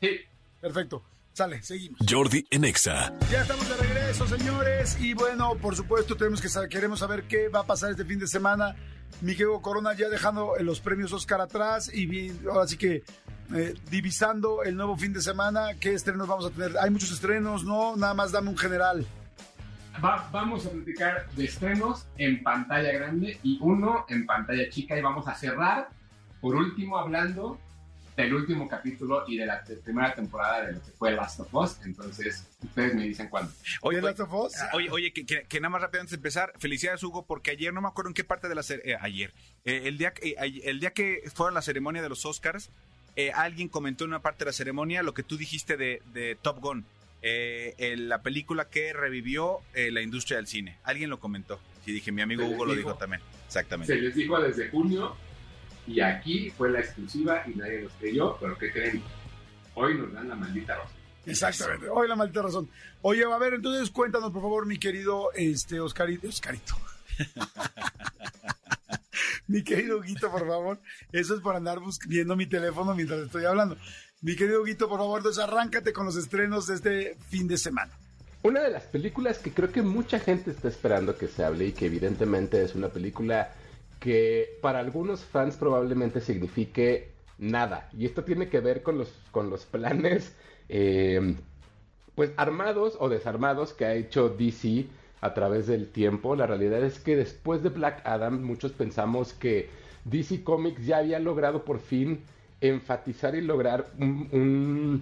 Sí, Perfecto. Sale, seguimos. Jordi en Exa. Ya estamos de regreso, señores. Y bueno, por supuesto, tenemos que saber, queremos saber qué va a pasar este fin de semana. Miguel Corona ya dejando los premios Oscar atrás y bien, ahora sí que eh, divisando el nuevo fin de semana. ¿Qué estrenos vamos a tener? Hay muchos estrenos, ¿no? Nada más dame un general. Va- vamos a platicar de estrenos en pantalla grande y uno en pantalla chica y vamos a cerrar por último hablando del último capítulo y de la te- primera temporada de lo que fue Last of Us. Entonces, ustedes me dicen cuándo. Oye, ¿De Last of Us? Oye, oye, que, que- que nada más rápido antes de empezar, felicidades Hugo, porque ayer no me acuerdo en qué parte de la serie, ayer, eh, el, día, que- eh, el día que fueron la ceremonia de los Oscars, eh, alguien comentó en una parte de la ceremonia lo que tú dijiste de, de Top Gun, eh, la película que revivió eh, la industria del cine. Alguien lo comentó. Sí, dije, mi amigo Hugo lo dijo. dijo también. Exactamente. Se les dijo desde junio y aquí fue la exclusiva y nadie nos creyó, pero ¿qué creen? Hoy nos dan la maldita rosa. Exactamente. Hoy la maldita razón. Oye, a ver, entonces cuéntanos, por favor, mi querido este Oscarito. Oscarito. mi querido Huguito, por favor. Eso es por andar bus- viendo mi teléfono mientras estoy hablando. Mi querido Huguito, por favor, entonces arráncate con los estrenos de este fin de semana. Una de las películas que creo que mucha gente está esperando que se hable y que evidentemente es una película que para algunos fans probablemente signifique nada. Y esto tiene que ver con los, con los planes eh, pues armados o desarmados que ha hecho DC a través del tiempo. La realidad es que después de Black Adam muchos pensamos que DC Comics ya había logrado por fin enfatizar y lograr un,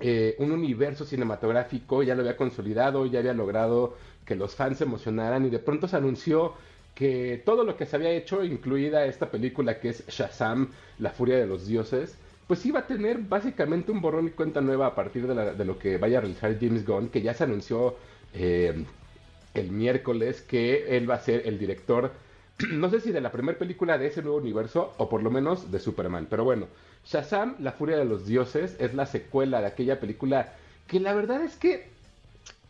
eh, un universo cinematográfico, ya lo había consolidado, ya había logrado que los fans se emocionaran y de pronto se anunció que todo lo que se había hecho, incluida esta película que es Shazam, La Furia de los Dioses, pues iba a tener básicamente un borrón y cuenta nueva a partir de, lo que vaya a realizar James Gunn, que ya se anunció eh, el miércoles que él va a ser el director, no sé si de la primera película de ese nuevo universo o por lo menos de Superman, pero bueno, Shazam, La Furia de los Dioses, es la secuela de aquella película que la verdad es que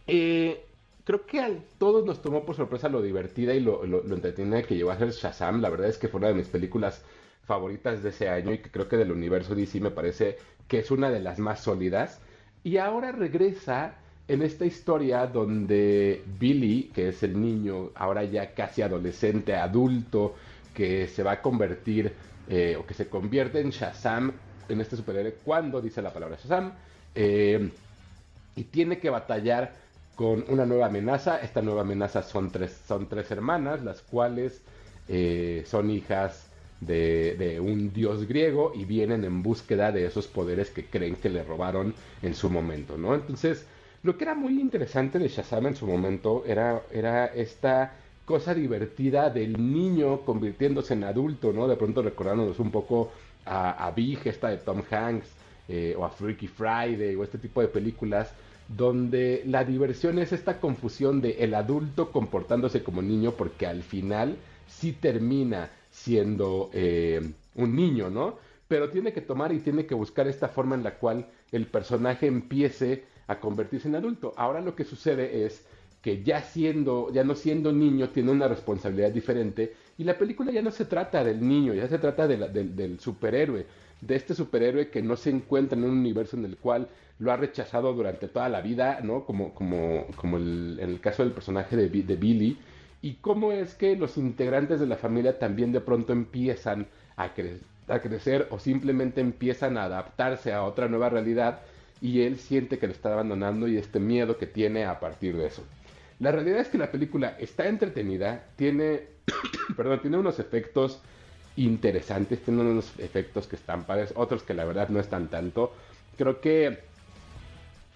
eh, creo que a todos nos tomó por sorpresa lo divertida y lo, lo, lo entretenida que llegó a ser Shazam. La verdad es que fue una de mis películas favoritas de ese año y que creo que del universo DC me parece que es una de las más sólidas. Y ahora regresa en esta historia donde Billy, que es el niño, ahora ya casi adolescente, adulto, que se va a convertir eh, o que se convierte en Shazam, en este superhéroe, cuando dice la palabra Shazam, eh, y tiene que batallar con una nueva amenaza. Esta nueva amenaza son tres, son tres hermanas, las cuales eh, son hijas de, de un dios griego y vienen en búsqueda de esos poderes que creen que le robaron en su momento, ¿no? Entonces, lo que era muy interesante de Shazam en su momento era, era esta cosa divertida del niño convirtiéndose en adulto, ¿no? De pronto recordándonos un poco a, a Big, esta de Tom Hanks, eh, o a Freaky Friday, o este tipo de películas, donde la diversión es esta confusión de el adulto comportándose como niño, porque al final sí termina siendo eh, un niño, ¿no? Pero tiene que tomar y tiene que buscar esta forma en la cual el personaje empiece a convertirse en adulto. Ahora lo que sucede es que ya siendo, ya no siendo niño, tiene una responsabilidad diferente y la película ya no se trata del niño, ya se trata de del superhéroe, de este superhéroe que no se encuentra en un universo en el cual lo ha rechazado durante toda la vida, ¿no? Como, como, como el- en el caso del personaje de, Bi- de Billy, y cómo es que los integrantes de la familia también de pronto empiezan a, cre- a crecer o simplemente empiezan a adaptarse a otra nueva realidad y él siente que lo está abandonando y este miedo que tiene a partir de eso. La realidad es que la película está entretenida, tiene, perdón, tiene unos efectos interesantes, tiene unos efectos que están padres, otros que la verdad no están tanto. Creo que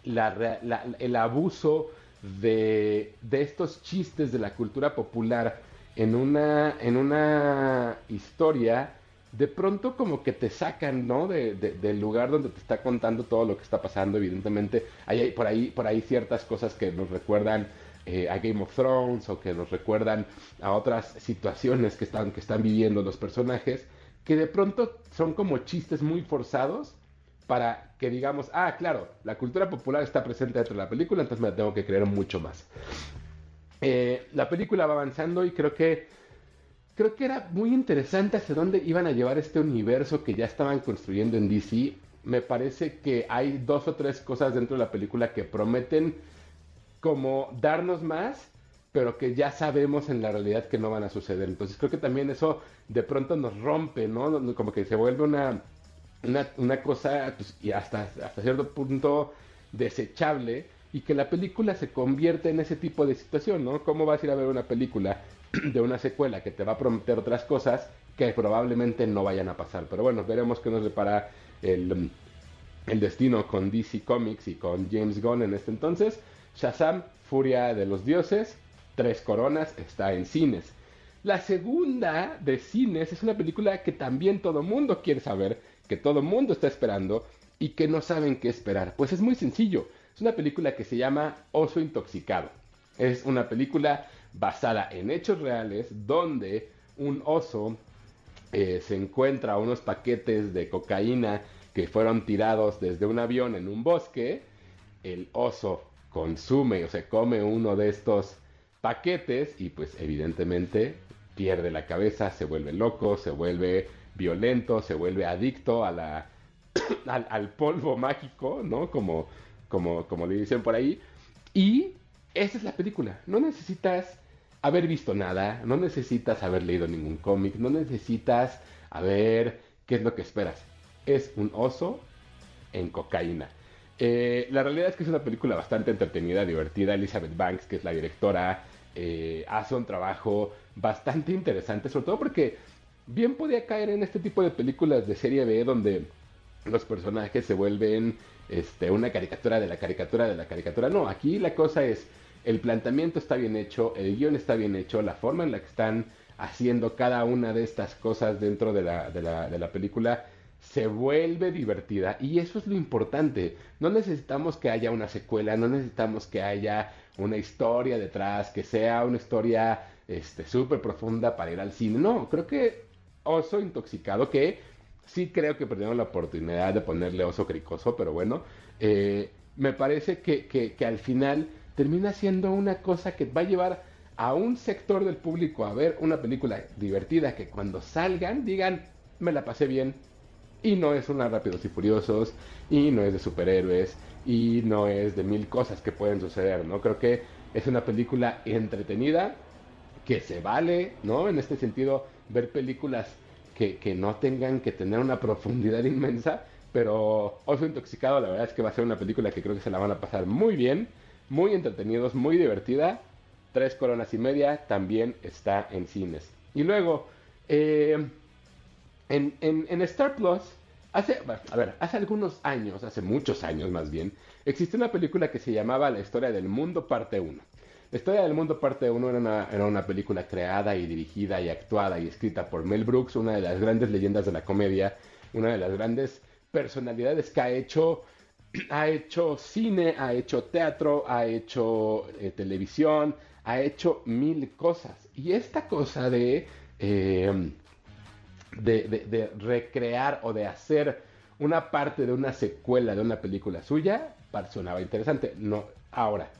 la la- el abuso de, de estos chistes de la cultura popular en una, en una historia, de pronto como que te sacan, ¿no? De, de- del lugar donde te está contando todo lo que está pasando. Evidentemente, hay por, ahí, por ahí ciertas cosas que nos recuerdan eh, a Game of Thrones o que nos recuerdan a otras situaciones que están, que están viviendo los personajes, que de pronto son como chistes muy forzados para que digamos, ah, claro, la cultura popular está presente dentro de la película, entonces me la tengo que creer mucho más. Eh, la película va avanzando y creo que creo que era muy interesante hacia dónde iban a llevar este universo que ya estaban construyendo en DC. Me parece que hay dos o tres cosas dentro de la película que prometen como darnos más, pero que ya sabemos en la realidad que no van a suceder. Entonces creo que también eso de pronto nos rompe, ¿no? Como que se vuelve una, una, cosa pues, y hasta, hasta cierto punto desechable y que la película se convierte en ese tipo de situación, ¿no? ¿Cómo vas a ir a ver una película de una secuela que te va a prometer otras cosas que probablemente no vayan a pasar? Pero bueno, veremos qué nos depara el, el destino con DC Comics y con James Gunn en este entonces. Shazam, Furia de los Dioses, Tres Coronas, está en cines. La segunda de cines es una película que también todo mundo quiere saber, que todo mundo está esperando y que no saben qué esperar. Pues es muy sencillo. Es una película que se llama Oso Intoxicado. Es una película basada en hechos reales donde un oso eh, se encuentra unos paquetes de cocaína que fueron tirados desde un avión en un bosque. El oso consume o se come uno de estos paquetes y pues evidentemente pierde la cabeza, se vuelve loco, se vuelve violento, se vuelve adicto a la, al, polvo mágico, ¿no? Como, como, como le dicen por ahí. Y esa es la película. No necesitas haber visto nada, no necesitas haber leído ningún cómic, no necesitas haber qué es lo que esperas. Es un oso en cocaína. Eh, la realidad es que es una película bastante entretenida, divertida. Elizabeth Banks, que es la directora, eh, hace un trabajo bastante interesante, sobre todo porque bien podía caer en este tipo de películas de serie B donde los personajes se vuelven este, una caricatura de la caricatura de la caricatura. No, aquí la cosa es, el planteamiento está bien hecho, el guion está bien hecho, la forma en la que están haciendo cada una de estas cosas dentro de la, de la, de la película se vuelve divertida y eso es lo importante. No necesitamos que haya una secuela, no necesitamos que haya una historia detrás, que sea una historia este súper profunda para ir al cine. No, creo que Oso Intoxicado, que sí creo que perdieron la oportunidad de ponerle Oso Cricoso, pero bueno, eh, me parece que, que al final termina siendo una cosa que va a llevar a un sector del público a ver una película divertida que cuando salgan digan, me la pasé bien, y no es una Rápidos y Furiosos, y no es de superhéroes, y no es de mil cosas que pueden suceder, ¿no? Creo que es una película entretenida, que se vale, ¿no? En este sentido, ver películas que, que no tengan que tener una profundidad inmensa, pero Oso Intoxicado, la verdad es que va a ser una película que creo que se la van a pasar muy bien, muy entretenidos, muy divertida. Tres coronas y media también está en cines. Y luego, eh, en, Star Plus, hace, a ver, hace algunos años, hace muchos años más bien, existió una película que se llamaba La historia del mundo parte 1. Historia del mundo parte 1 era una, era una película creada y dirigida y actuada y escrita por Mel Brooks, una de las grandes leyendas de la comedia, una de las grandes personalidades que ha hecho ha hecho cine, ha hecho teatro, ha hecho eh, televisión, ha hecho mil cosas. Y esta cosa de eh, de, recrear o de hacer una parte de una secuela de una película suya, sonaba interesante. No, ahora,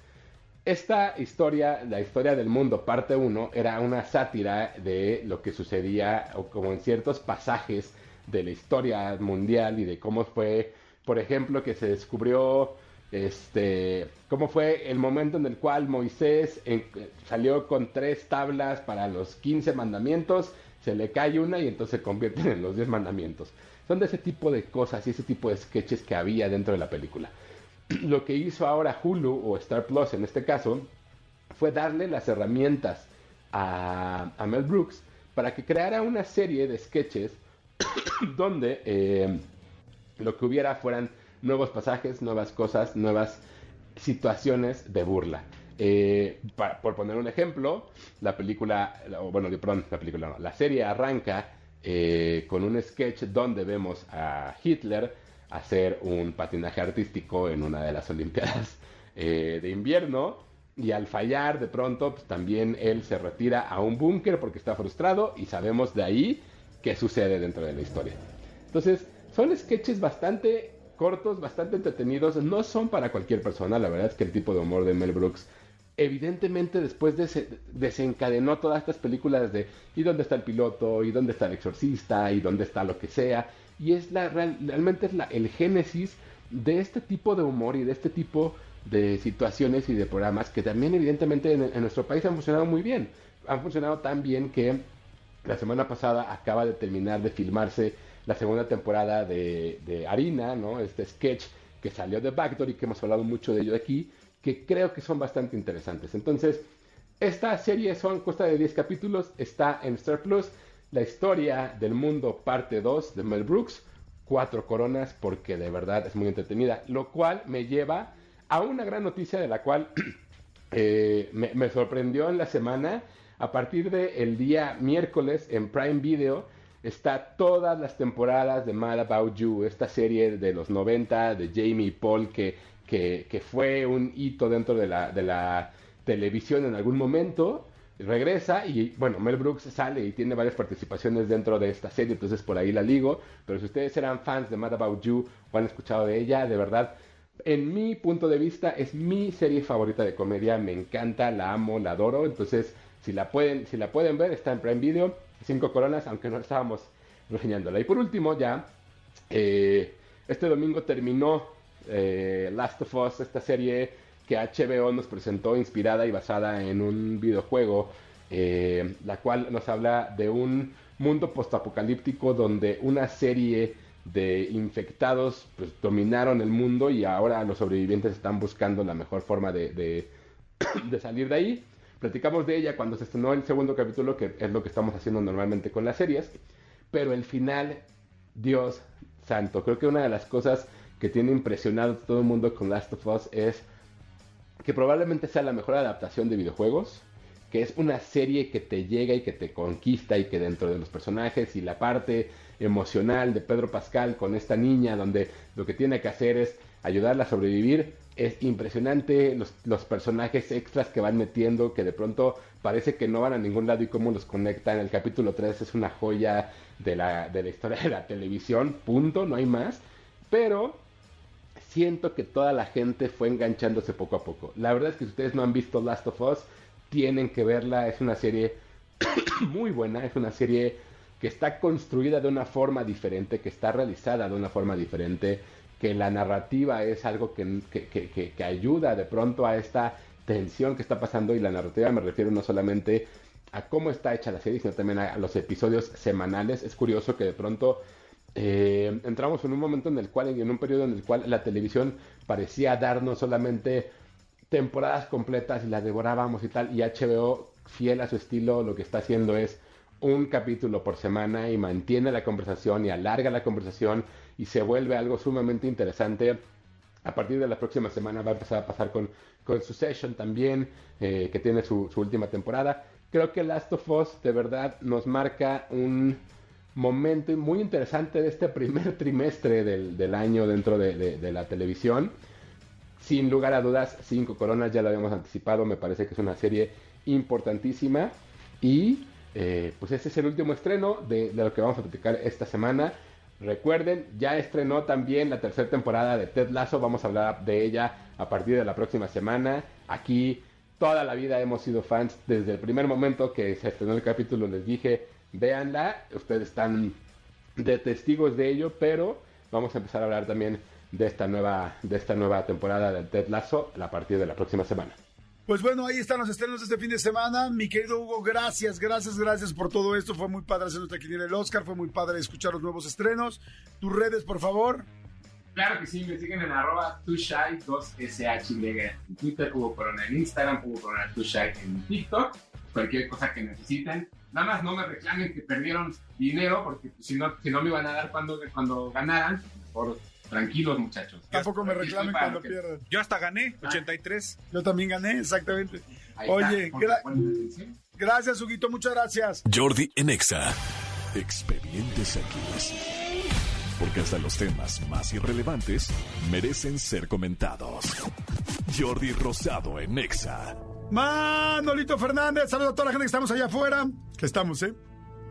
esta historia, la historia del mundo, parte 1, era una sátira de lo que sucedía, o como en ciertos pasajes de la historia mundial y de cómo fue, por ejemplo, que se descubrió, este, cómo fue el momento en el cual Moisés salió con tres tablas para los 15 mandamientos se le cae una y entonces se convierten en los 10 mandamientos. Son de ese tipo de cosas y ese tipo de sketches que había dentro de la película. Lo que hizo ahora Hulu o Star Plus en este caso fue darle las herramientas a, Mel Brooks para que creara una serie de sketches donde eh, lo que hubiera fueran nuevos pasajes, nuevas cosas, nuevas situaciones de burla. Eh, por poner un ejemplo, la película, bueno, perdón, la película no, la serie arranca eh, con un sketch donde vemos a Hitler hacer un patinaje artístico en una de las Olimpiadas eh, de invierno y al fallar de pronto pues, también él se retira a un búnker porque está frustrado y sabemos de ahí qué sucede dentro de la historia. Entonces, son sketches bastante cortos, bastante entretenidos, no son para cualquier persona, la verdad es que el tipo de humor de Mel Brooks evidentemente después desencadenó todas estas películas de ¿y dónde está el piloto? ¿y dónde está el exorcista? ¿y dónde está lo que sea? Y es la, realmente es la, el génesis de este tipo de humor y de este tipo de situaciones y de programas que también evidentemente en, nuestro país han funcionado muy bien. Han funcionado tan bien que la semana pasada acaba de terminar de filmarse la segunda temporada de, de Harina, ¿no? Este sketch que salió de Backdoor y que hemos hablado mucho de ello aquí que creo que son bastante interesantes. Entonces, esta serie son costa de 10 capítulos, está en Star Plus, la historia del mundo parte 2 de Mel Brooks, cuatro coronas porque de verdad es muy entretenida. Lo cual me lleva a una gran noticia de la cual eh, me, sorprendió en la semana. A partir del día miércoles en Prime Video está todas las temporadas de Mad About You, esta serie de los 90 de Jamie y Paul que, que, que fue un hito dentro de la, de la televisión en algún momento. Regresa y bueno, Mel Brooks sale y tiene varias participaciones dentro de esta serie, entonces por ahí la ligo. Pero si ustedes eran fans de Mad About You o han escuchado de ella, de verdad, en mi punto de vista es mi serie favorita de comedia, me encanta, la amo, la adoro, entonces si la pueden, si la pueden ver, está en Prime Video, cinco coronas, aunque no estábamos reseñándola. Y por último ya, eh, este domingo terminó eh, Last of Us, esta serie que HBO nos presentó inspirada y basada en un videojuego, eh, la cual nos habla de un mundo postapocalíptico donde una serie de infectados pues, dominaron el mundo y ahora los sobrevivientes están buscando la mejor forma de, de, salir de ahí. Platicamos de ella cuando se estrenó el segundo capítulo, que es lo que estamos haciendo normalmente con las series. Pero el final, Dios santo, creo que una de las cosas que tiene impresionado a todo el mundo con Last of Us es que probablemente sea la mejor adaptación de videojuegos, que es una serie que te llega y que te conquista y que dentro de los personajes y la parte emocional de Pedro Pascal con esta niña donde lo que tiene que hacer es ayudarla a sobrevivir, es impresionante los, los, personajes extras que van metiendo, que de pronto parece que no van a ningún lado y cómo los conectan. El capítulo 3 es una joya de la, de la historia de la televisión, punto, no hay más. Pero siento que toda la gente fue enganchándose poco a poco. La verdad es que si ustedes no han visto Last of Us, tienen que verla. Es una serie muy buena, es una serie que está construida de una forma diferente, que está realizada de una forma diferente que la narrativa es algo que, que, que, que, ayuda de pronto a esta tensión que está pasando y la narrativa me refiero no solamente a cómo está hecha la serie, sino también a, los episodios semanales. Es curioso que de pronto eh, entramos en un momento en el cual, en un periodo en el cual la televisión parecía darnos solamente temporadas completas y las devorábamos y tal, y HBO, fiel a su estilo, lo que está haciendo es un capítulo por semana y mantiene la conversación y alarga la conversación y se vuelve algo sumamente interesante. A partir de la próxima semana va a empezar a pasar con, con Succession también, eh, que tiene su, su, última temporada. Creo que Last of Us de verdad nos marca un momento muy interesante de este primer trimestre del, del año dentro de, de, la televisión. Sin lugar a dudas, Cinco Coronas ya lo habíamos anticipado, me parece que es una serie importantísima y eh, pues ese es el último estreno de, de, lo que vamos a platicar esta semana. Recuerden, ya estrenó también la tercera temporada de Ted Lasso. Vamos a hablar de ella a partir de la próxima semana. Aquí toda la vida hemos sido fans. Desde el primer momento que se estrenó el capítulo les dije, véanla. Ustedes están de testigos de ello, pero vamos a empezar a hablar también de esta nueva, de esta nueva temporada de Ted Lasso a partir de la próxima semana. Pues bueno, ahí están los estrenos de este fin de semana. Mi querido Hugo, gracias, gracias, gracias por todo esto. Fue muy padre hacer nuestra quiniela el Oscar, fue muy padre escuchar los nuevos estrenos. Tus redes, por favor. Claro que sí, me siguen en arroba tushai 2SHY en Twitter, Hugo Corona en Instagram, Hugo Corona tushai en TikTok. Cualquier cosa que necesiten. Nada más no me reclamen que perdieron dinero, porque si no, si no me iban a dar cuando, cuando ganaran, por Tranquilos, muchachos. Tampoco me reclamen cuando que... pierdan. Yo hasta gané, 83. Yo también gané, exactamente. Ahí Oye, gra gracias, Huguito, muchas gracias. Jordi Enexa. Expedientes X. Porque hasta los temas más irrelevantes merecen ser comentados. Jordi Rosado en Exa. Manolito Fernández, saludos a toda la gente que estamos allá afuera. Que estamos, ¿eh?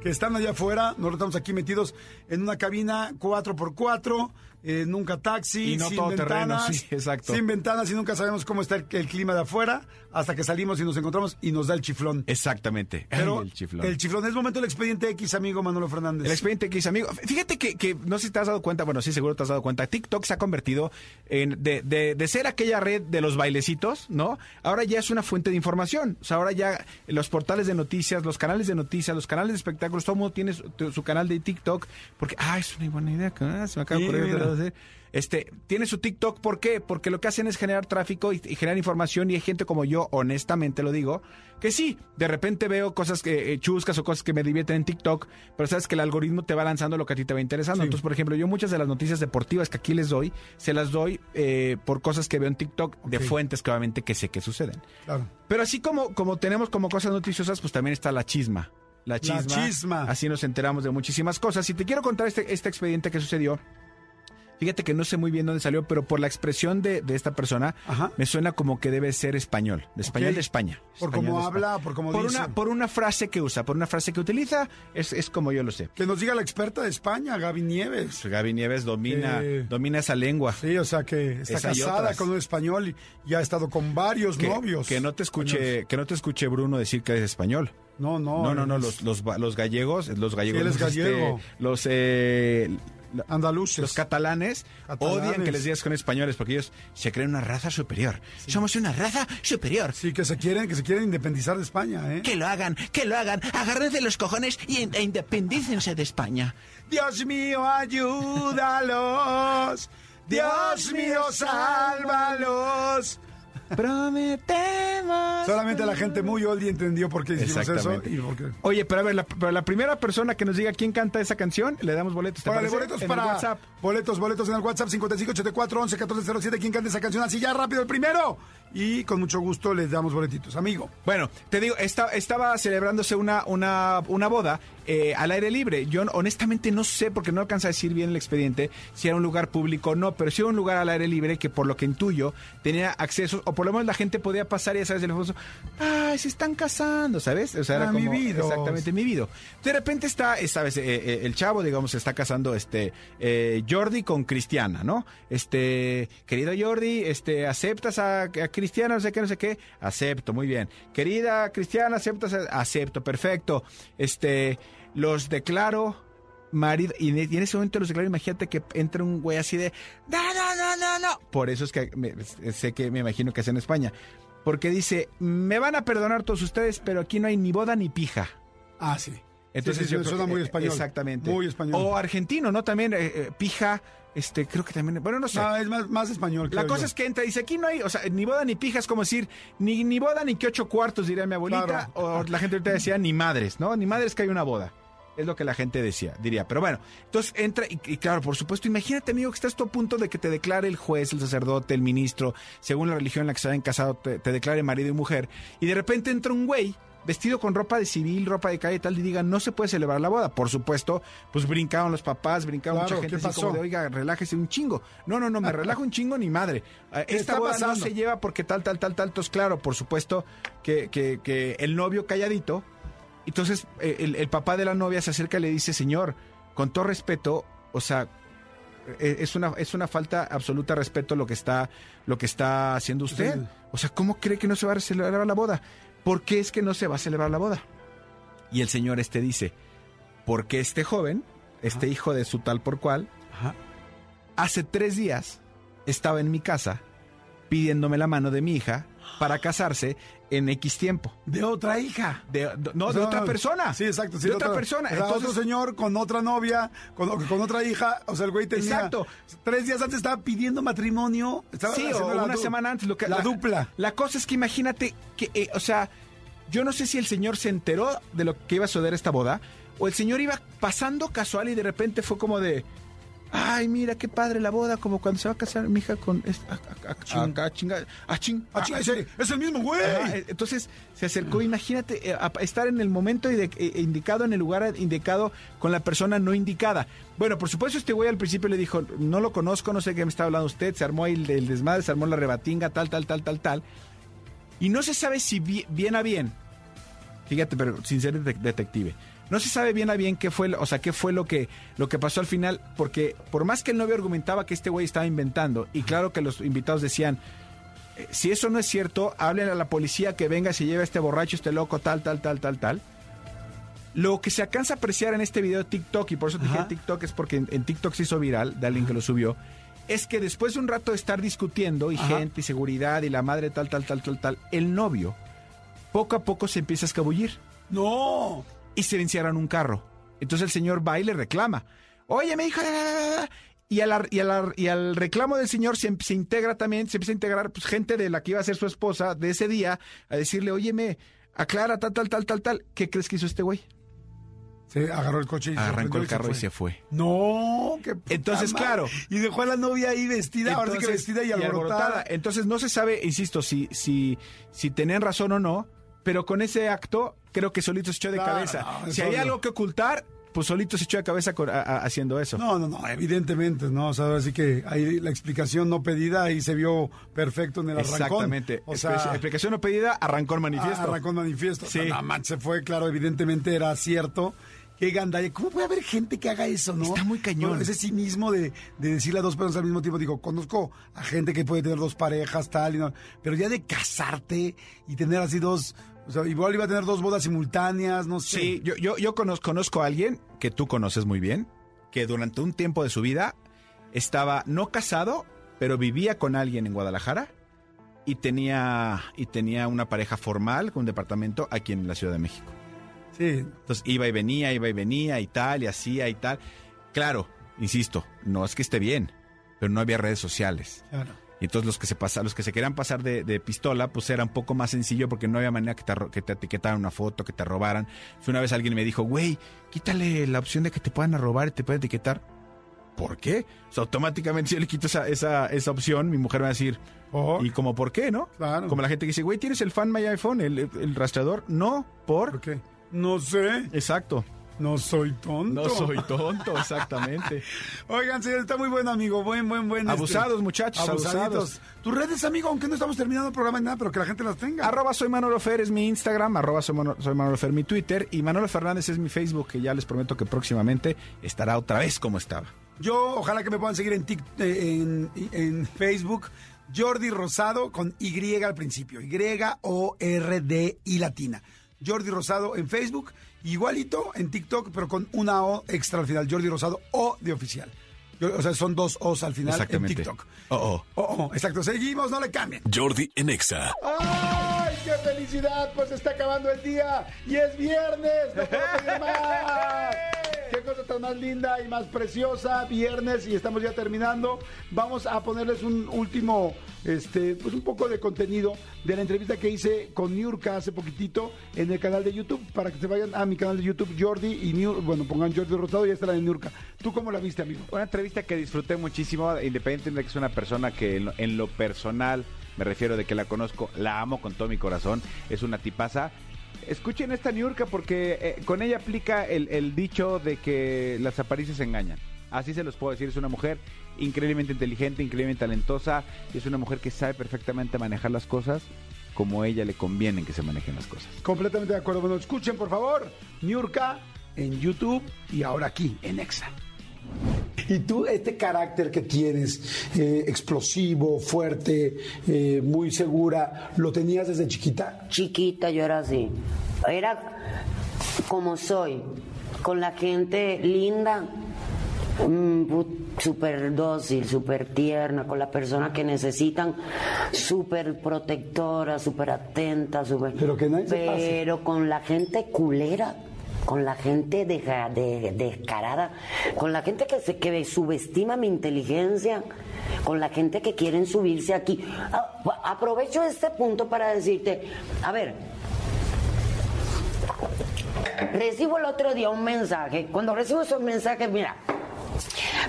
Que están allá afuera. Nosotros estamos aquí metidos en una cabina 4x4 eh, nunca taxi, y no sin todo ventanas, terreno, sí, exacto. sin ventanas y nunca sabemos cómo está el, el, clima de afuera hasta que salimos y nos encontramos y nos da el chiflón. Exactamente. Pero Ay, el chiflón. El chiflón es momento del expediente X, amigo Manolo Fernández. El expediente X, amigo. Fíjate que, que, no sé si te has dado cuenta, bueno, sí, seguro te has dado cuenta. TikTok se ha convertido en de, de, de ser aquella red de los bailecitos, ¿no? Ahora ya es una fuente de información. O sea, ahora ya los portales de noticias, los canales de noticias, los canales de espectáculos, todo el mundo tiene su, su canal de TikTok porque, ah, es una buena idea, ah, se me acaba de. Puedo decir. Este, tiene su TikTok, ¿por qué? Porque lo que hacen es generar tráfico y, y generar información y hay gente como yo, honestamente lo digo, que sí, de repente veo cosas que eh, chuscas o cosas que me divierten en TikTok, pero sabes que el algoritmo te va lanzando lo que a ti te va interesando. Sí. Entonces, por ejemplo, yo muchas de las noticias deportivas que aquí les doy, se las doy eh, por cosas que veo en TikTok de fuentes que obviamente que sé que suceden. Claro. Pero así como, como tenemos como cosas noticiosas, pues también está la chisma. La chisma. chisma. Así nos enteramos de muchísimas cosas. Y te quiero contar este, este expediente que sucedió. Fíjate que no sé muy bien dónde salió, pero por la expresión de, de esta persona, Ajá. me suena como que debe ser español, de español de España. Por cómo habla, por cómo por dice. una, por una frase que usa, por una frase que utiliza, es, es como yo lo sé. Que nos diga la experta de España, Gaby Nieves. Pues Gaby Nieves domina, Eh, domina esa lengua. Sí, o sea que está Esa casada con un español y, y ha estado con varios Que, novios. que no te escuche, que no te escuche Bruno decir que es español. No, no. No, no, no, los, los, los gallegos, los gallegos, es los, este, los, eh, Andaluces. los catalanes, Catalanes. odian que les digas con españoles porque ellos se creen una raza superior. Somos una raza superior. Sí, que se quieren, que se quieren independizar de España, ¿eh? Que lo hagan, que lo hagan, agárrense los cojones y e independícense de España. Dios mío, ayúdalos. Dios mío, sálvalos. Prometemos. Solamente la gente muy oldie entendió por qué hicimos eso. Exactamente. Y por qué. Oye, pero a ver, la, pero la primera persona que nos diga quién canta esa canción, le damos boletos. ¿te Órale, boletos En el para WhatsApp. boletos, boletos en el WhatsApp 5584 11 1407. ¿Quién canta esa canción? Así ya rápido el primero. Y con mucho gusto les damos boletitos, amigo. Bueno, te digo, esta- estaba celebrándose una, una, una boda eh, al aire libre. Yo honestamente no sé, porque no alcanza a decir bien el expediente, si era un lugar público o no, pero sí era un lugar al aire libre que por lo que intuyo tenía accesos, o por lo menos la gente podía pasar y ya sabes, el famoso, ay, se están casando, ¿sabes? O sea, era Ah, como, mi vida. exactamente, mi vida. De repente está, eh, sabes, Eh, eh, el chavo, digamos, se está casando, este, eh, Jordi con Cristiana, ¿no? Este, querido Jordi, este, ¿aceptas a, a Cristiana, no sé qué, no sé qué? Acepto, muy bien. Querida Cristiana, ¿aceptas? a- Acepto, perfecto. Este, los declaro marido, y, en- ese momento los declaro, imagínate que entra un güey así de, no, no, no, no, no. Por eso es que sé que me imagino que es en España. Porque dice, me van a perdonar todos ustedes, pero aquí no hay ni boda ni pija. Ah, sí. Entonces Sí, sí, yo creo suena que- muy español. Exactamente. Muy español. O argentino, ¿no? También eh, eh, pija, este, creo que también, bueno, no sé. No, es más, más español. La cosa yo. es que entra y dice, aquí no hay, o sea, ni boda ni pija, es como decir, ni, ni boda ni que ocho cuartos, diría mi abuelita, Claro. o la gente ahorita decía, ni madres, ¿no? Ni madres que hay una boda. Es lo que la gente decía, diría. Pero bueno, entonces entra y, y claro, por supuesto, imagínate, amigo, que estás tú a punto de que te declare el juez, el sacerdote, el ministro, según la religión en la que se hayan casado, te, te declare marido y mujer, y de repente entra un güey vestido con ropa de civil, ropa de calle y tal, y diga, no se puede celebrar la boda. Por supuesto, pues brincaron los papás, brincaron Claro, mucha gente ¿qué así como de, oiga, relájese un chingo. No, no, no, me relajo un chingo ni madre. ¿Qué Esta boda no se lleva porque tal, tal, tal, tal. Entonces, claro, por supuesto que, que, que el novio calladito. Entonces, eh, el, el papá de la novia se acerca y le dice, señor, con todo respeto, o sea, eh, es una, es una falta absoluta de respeto lo que está, lo que está haciendo usted. O sea, ¿cómo cree que no se va a celebrar la boda? ¿Por qué es que no se va a celebrar la boda? Y el señor este dice, porque este joven, este hijo de su tal por cual, Ajá. hace tres días estaba en mi casa pidiéndome la mano de mi hija para casarse en X tiempo. De otra hija. De, no, O de otra persona. Sí, exacto. sí, de otra persona. o sea, Entonces, otro señor con otra novia, con, con otra hija. O sea, el güey tenía. Exacto. Tres días antes estaba pidiendo matrimonio. Estaba sí, o una semana antes. Lo que, la, dupla. La cosa es que imagínate que, eh, o sea, yo no sé si el señor se enteró de lo que iba a suceder esta boda, o el señor iba pasando casual y de repente fue como de, ay, mira qué padre la boda, como cuando se va a casar mi hija con esta, a- a- a- acá, chinga, ah, ching, chinga, ese- es el mismo güey. Ajá, eh, entonces se acercó, imagínate, eh, a estar en el momento inde- eh, indicado, en el lugar indicado, con la persona no indicada. Bueno, por supuesto, este güey al principio le dijo, no lo conozco, no sé qué me está hablando usted, se armó ahí el, el desmadre, se armó la rebatinga, tal, tal, tal, tal, tal. Y no se sabe si bi- bien a bien, fíjate, pero sin ser detec- detective, no se sabe bien a bien qué fue, lo- o sea, qué fue lo que, lo que pasó al final, porque por más que el novio argumentaba que este güey estaba inventando, y claro que los invitados decían, eh, si eso no es cierto, hablen a la policía que venga, se lleve a este borracho, este loco, tal, tal, tal, tal, tal. Lo que se alcanza a apreciar en este video de TikTok, y por eso te dije. TikTok, es porque en, en TikTok se hizo viral, de alguien que lo subió, es que después de un rato de estar discutiendo, y Ajá. gente, y seguridad, y la madre, tal, tal, tal, tal, tal, el novio, poco a poco se empieza a escabullir No. y se le encierran un carro. Entonces el señor va y le reclama. Oye, me dijo... Y, a la- y, a la- y al reclamo del señor se, se integra también, se empieza a integrar pues, gente de la que iba a ser su esposa de ese día a decirle, óyeme, aclara tal, tal, tal, tal, tal. ¿Qué crees que hizo este güey? Se agarró el coche y se Arrancó el carro y se fue. No, qué puta Entonces, madre. claro. Y dejó a la novia ahí vestida, ahora sí que vestida y alborotada. Entonces no se sabe, insisto, si, si, si tenían razón o no, pero con ese acto creo que solito se echó de Claro, cabeza. no, si hay obvio. algo que ocultar, pues solito se echó de cabeza haciendo eso. No, no, no, evidentemente, ¿no? O sea, así que ahí la explicación no pedida ahí se vio perfecto en el arrancón. Exactamente. O sea, explicación no pedida, arrancó el manifiesto. arrancó el manifiesto. Sí. O sea, no manches, se fue, claro, evidentemente era cierto. Qué gandalla. ¿Cómo puede haber gente que haga eso, no? Está muy cañón. Bueno, ese cinismo de, de decirle a dos personas al mismo tiempo. Digo, conozco a gente que puede tener dos parejas, tal, y no, pero ya de casarte y tener así dos. O sea, igual iba a tener dos bodas simultáneas, no sé. Sí, yo, yo, yo conozco, conozco a alguien que tú conoces muy bien, que durante un tiempo de su vida estaba no casado, pero vivía con alguien en Guadalajara y tenía, y tenía una pareja formal con un departamento aquí en la Ciudad de México. Sí, Entonces iba y venía, iba y venía y tal, y hacía y tal. Claro, insisto, no es que esté bien, pero no había redes sociales. claro. Y entonces los que se pasa, los que se querían pasar de, de pistola, pues era un poco más sencillo porque no había manera que te, que te etiquetaran una foto, que te robaran. Fue una vez alguien me dijo, güey, quítale la opción de que te puedan robar y te puedan etiquetar. ¿Por qué? O sea, automáticamente si yo le quito esa, esa, esa opción, mi mujer me va a decir. ¿y como por qué, no? Claro. Como la gente que dice, güey, ¿tienes el fan My iPhone, el, el rastreador? No, ¿por? ¿Por qué? No sé. Exacto. No soy tonto. No soy tonto, exactamente. Oigan, señor, está muy buen amigo, buen, buen, buen. este, Abusados, muchachos, abusados. Tus redes, amigo, aunque no estamos terminando el programa ni nada, pero que la gente las tenga. Arroba soy Manolo Fer es mi Instagram, arroba soy Manolo, soy Manolo Fer mi Twitter y Manolo Fernández es mi Facebook, que ya les prometo que próximamente estará otra vez como estaba. Yo, ojalá que me puedan seguir en, Tik- eh, en, en Facebook. Jordi Rosado con Y al principio. Y-O-R-D-I latina. Jordi Rosado en Facebook. Igualito en TikTok, pero con una O extra al final. Jordi Rosado O de oficial. Yo- o sea, son dos O's al final en. TikTok. Oh, oh. Oh, oh, exacto. Seguimos, no le cambien. Jordi en Exa. ¡Ay, qué felicidad! Pues está acabando el día y es viernes. ¡No puedo pedir más! ¡Qué cosa tan más linda y más preciosa! Viernes y estamos ya terminando. Vamos a ponerles un último, este, pues un poco de contenido de la entrevista que hice con Niurka hace poquitito en el canal de YouTube para que se vayan a mi canal de YouTube Jordi y Niur, bueno, pongan Jordi Rosado y ya está la de Niurka. ¿Tú cómo la viste, amigo? Una entrevista que disfruté muchísimo, independientemente de que es una persona que en lo, en lo personal, me refiero de que la conozco, la amo con todo mi corazón, es una tipaza. Escuchen esta Niurka porque eh, con ella aplica el, dicho de que las apariencias engañan. Así se los puedo decir, es una mujer increíblemente inteligente, increíblemente talentosa, es una mujer que sabe perfectamente manejar las cosas como a ella le convienen que se manejen las cosas. Completamente de acuerdo. Bueno, escuchen por favor, Niurka en YouTube y ahora aquí en Exa. Y tú, este carácter que tienes, eh, explosivo, fuerte, eh, muy segura, ¿lo tenías desde chiquita? chiquita yo era así. Era como soy, con la gente linda, mm, súper dócil, súper tierna, con las personas que necesitan, súper protectora, súper atenta, súper... Pero que nadie se pase. Pero con la gente culera. Con la gente deja- de- descarada, con la gente que se que subestima mi inteligencia, con la gente que quieren subirse aquí. A- aprovecho este punto para decirte, a ver, recibo el otro día un mensaje. Cuando recibo esos mensajes, mira,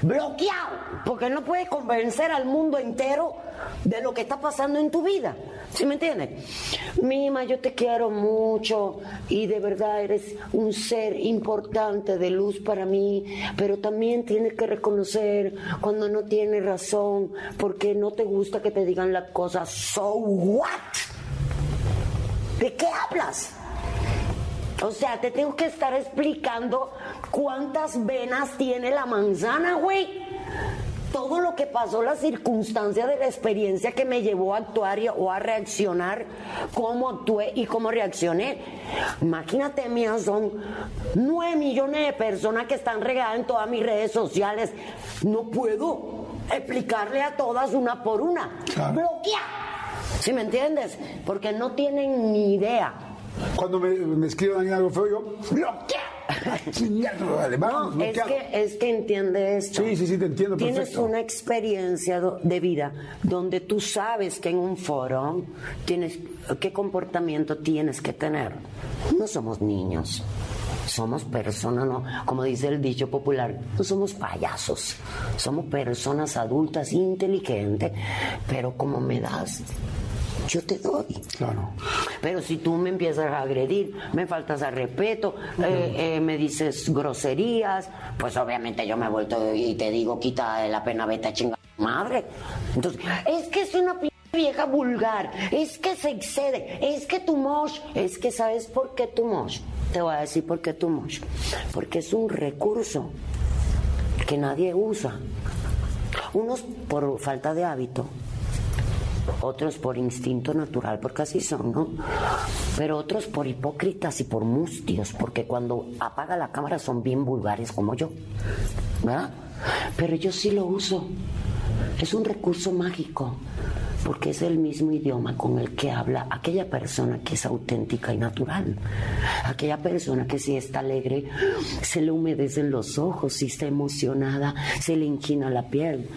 bloqueado, porque no puedes convencer al mundo entero de lo que está pasando en tu vida. ¿Sí me entiendes? Mima, yo te quiero mucho y de verdad eres un ser importante de luz para mí, pero también tienes que reconocer cuando no tienes razón, porque no te gusta que te digan las cosas. So what? ¿De qué hablas? O sea, te tengo que estar explicando cuántas venas tiene la manzana, güey. Todo lo que pasó, la circunstancia de la experiencia que me llevó a actuar y- o a reaccionar, cómo actué y cómo reaccioné. Imagínate, mía, son nueve millones de personas que están regadas en todas mis redes sociales. No puedo explicarle a todas una por una. Claro. Bloquea. ¿Sí me entiendes? Porque no tienen ni idea. Cuando me, me mí algo feo, yo, bloquea. Chingar, no, es que, es que entiende esto. Sí, sí, sí, te entiendo Tienes perfecto. una experiencia de vida donde tú sabes que en un foro tienes qué comportamiento tienes que tener. No somos niños. Somos personas, no, como dice el dicho popular, no somos payasos. Somos personas adultas inteligentes, pero como me das, yo te doy. Claro. Pero si tú me empiezas a agredir, me faltas al respeto, eh, eh, me dices groserías, pues obviamente yo me he vuelto y te digo, quita la pena, vete a chingar madre. Entonces, es que es una vieja vulgar, es que se excede, es que tu mosh, es que sabes por qué tu mosh. Te voy a decir por qué tu mosh. Porque es un recurso que nadie usa. Unos por falta de hábito, otros por instinto natural, porque así son, ¿no? Pero otros por hipócritas y por mustios, porque cuando apaga la cámara son bien vulgares como yo, ¿verdad? Pero yo sí lo uso. Es un recurso mágico, porque es el mismo idioma con el que habla aquella persona que es auténtica y natural. Aquella persona que si está alegre, se le humedecen los ojos, si está emocionada, se le hinchina la piel.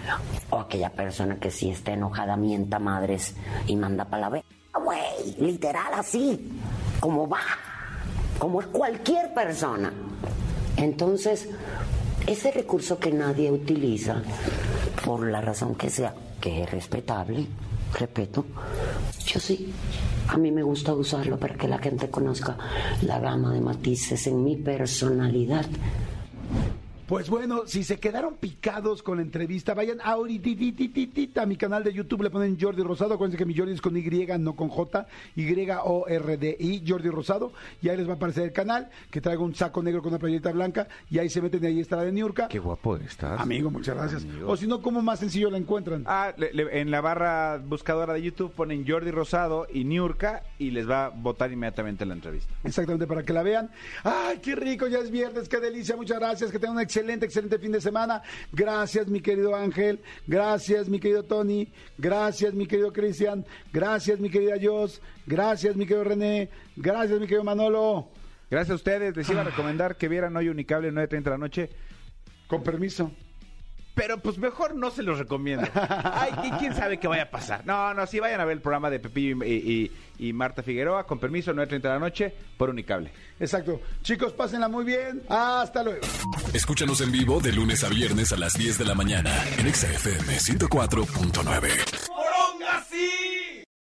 O aquella persona que si está enojada, mienta madres y manda palabras. Güey, literal así, como va, como es cualquier persona. Entonces, ese recurso que nadie utiliza, por la razón que sea, que es respetable, respeto, yo sí. A mí me gusta usarlo para que la gente conozca la gama de matices en mi personalidad. Pues bueno, si se quedaron picados con la entrevista, vayan ahorita a mi canal de YouTube, le ponen Jordi Rosado, acuérdense que mi Jordi es con Y, no con J, Y-O-R-D-I, Jordi Rosado, y ahí les va a aparecer el canal, que traigo un saco negro con una playerita blanca, y ahí se meten, y ahí está la de Niurka. Qué guapo estás. Amigo, muchas gracias. O si no, ¿cómo más sencillo la encuentran? Ah, le- le- en la barra buscadora de YouTube ponen Jordi Rosado y Niurka y les va a votar inmediatamente la entrevista. Exactamente, para que la vean. ¡Ay, qué rico! Ya es viernes, qué delicia. Muchas gracias. Que tengan un excelente, excelente fin de semana. Gracias, mi querido Ángel. Gracias, mi querido Tony. Gracias, mi querido Cristian. Gracias, mi querida Jos. Gracias, mi querido René. Gracias, mi querido Manolo. Gracias a ustedes. Les iba a recomendar que vieran hoy Unicable 9.30 de la noche. Con permiso. Pero pues mejor no se los recomiendo. Ay, ¿y quién sabe qué vaya a pasar? No, no, sí vayan a ver el programa de Pepillo y, y- y Marta Figueroa, con permiso, 9.30 de la noche, por Unicable. Exacto. Chicos, pásenla muy bien. Hasta luego. Escúchanos en vivo de lunes a viernes a las 10 de la mañana en Exa FM 104.9.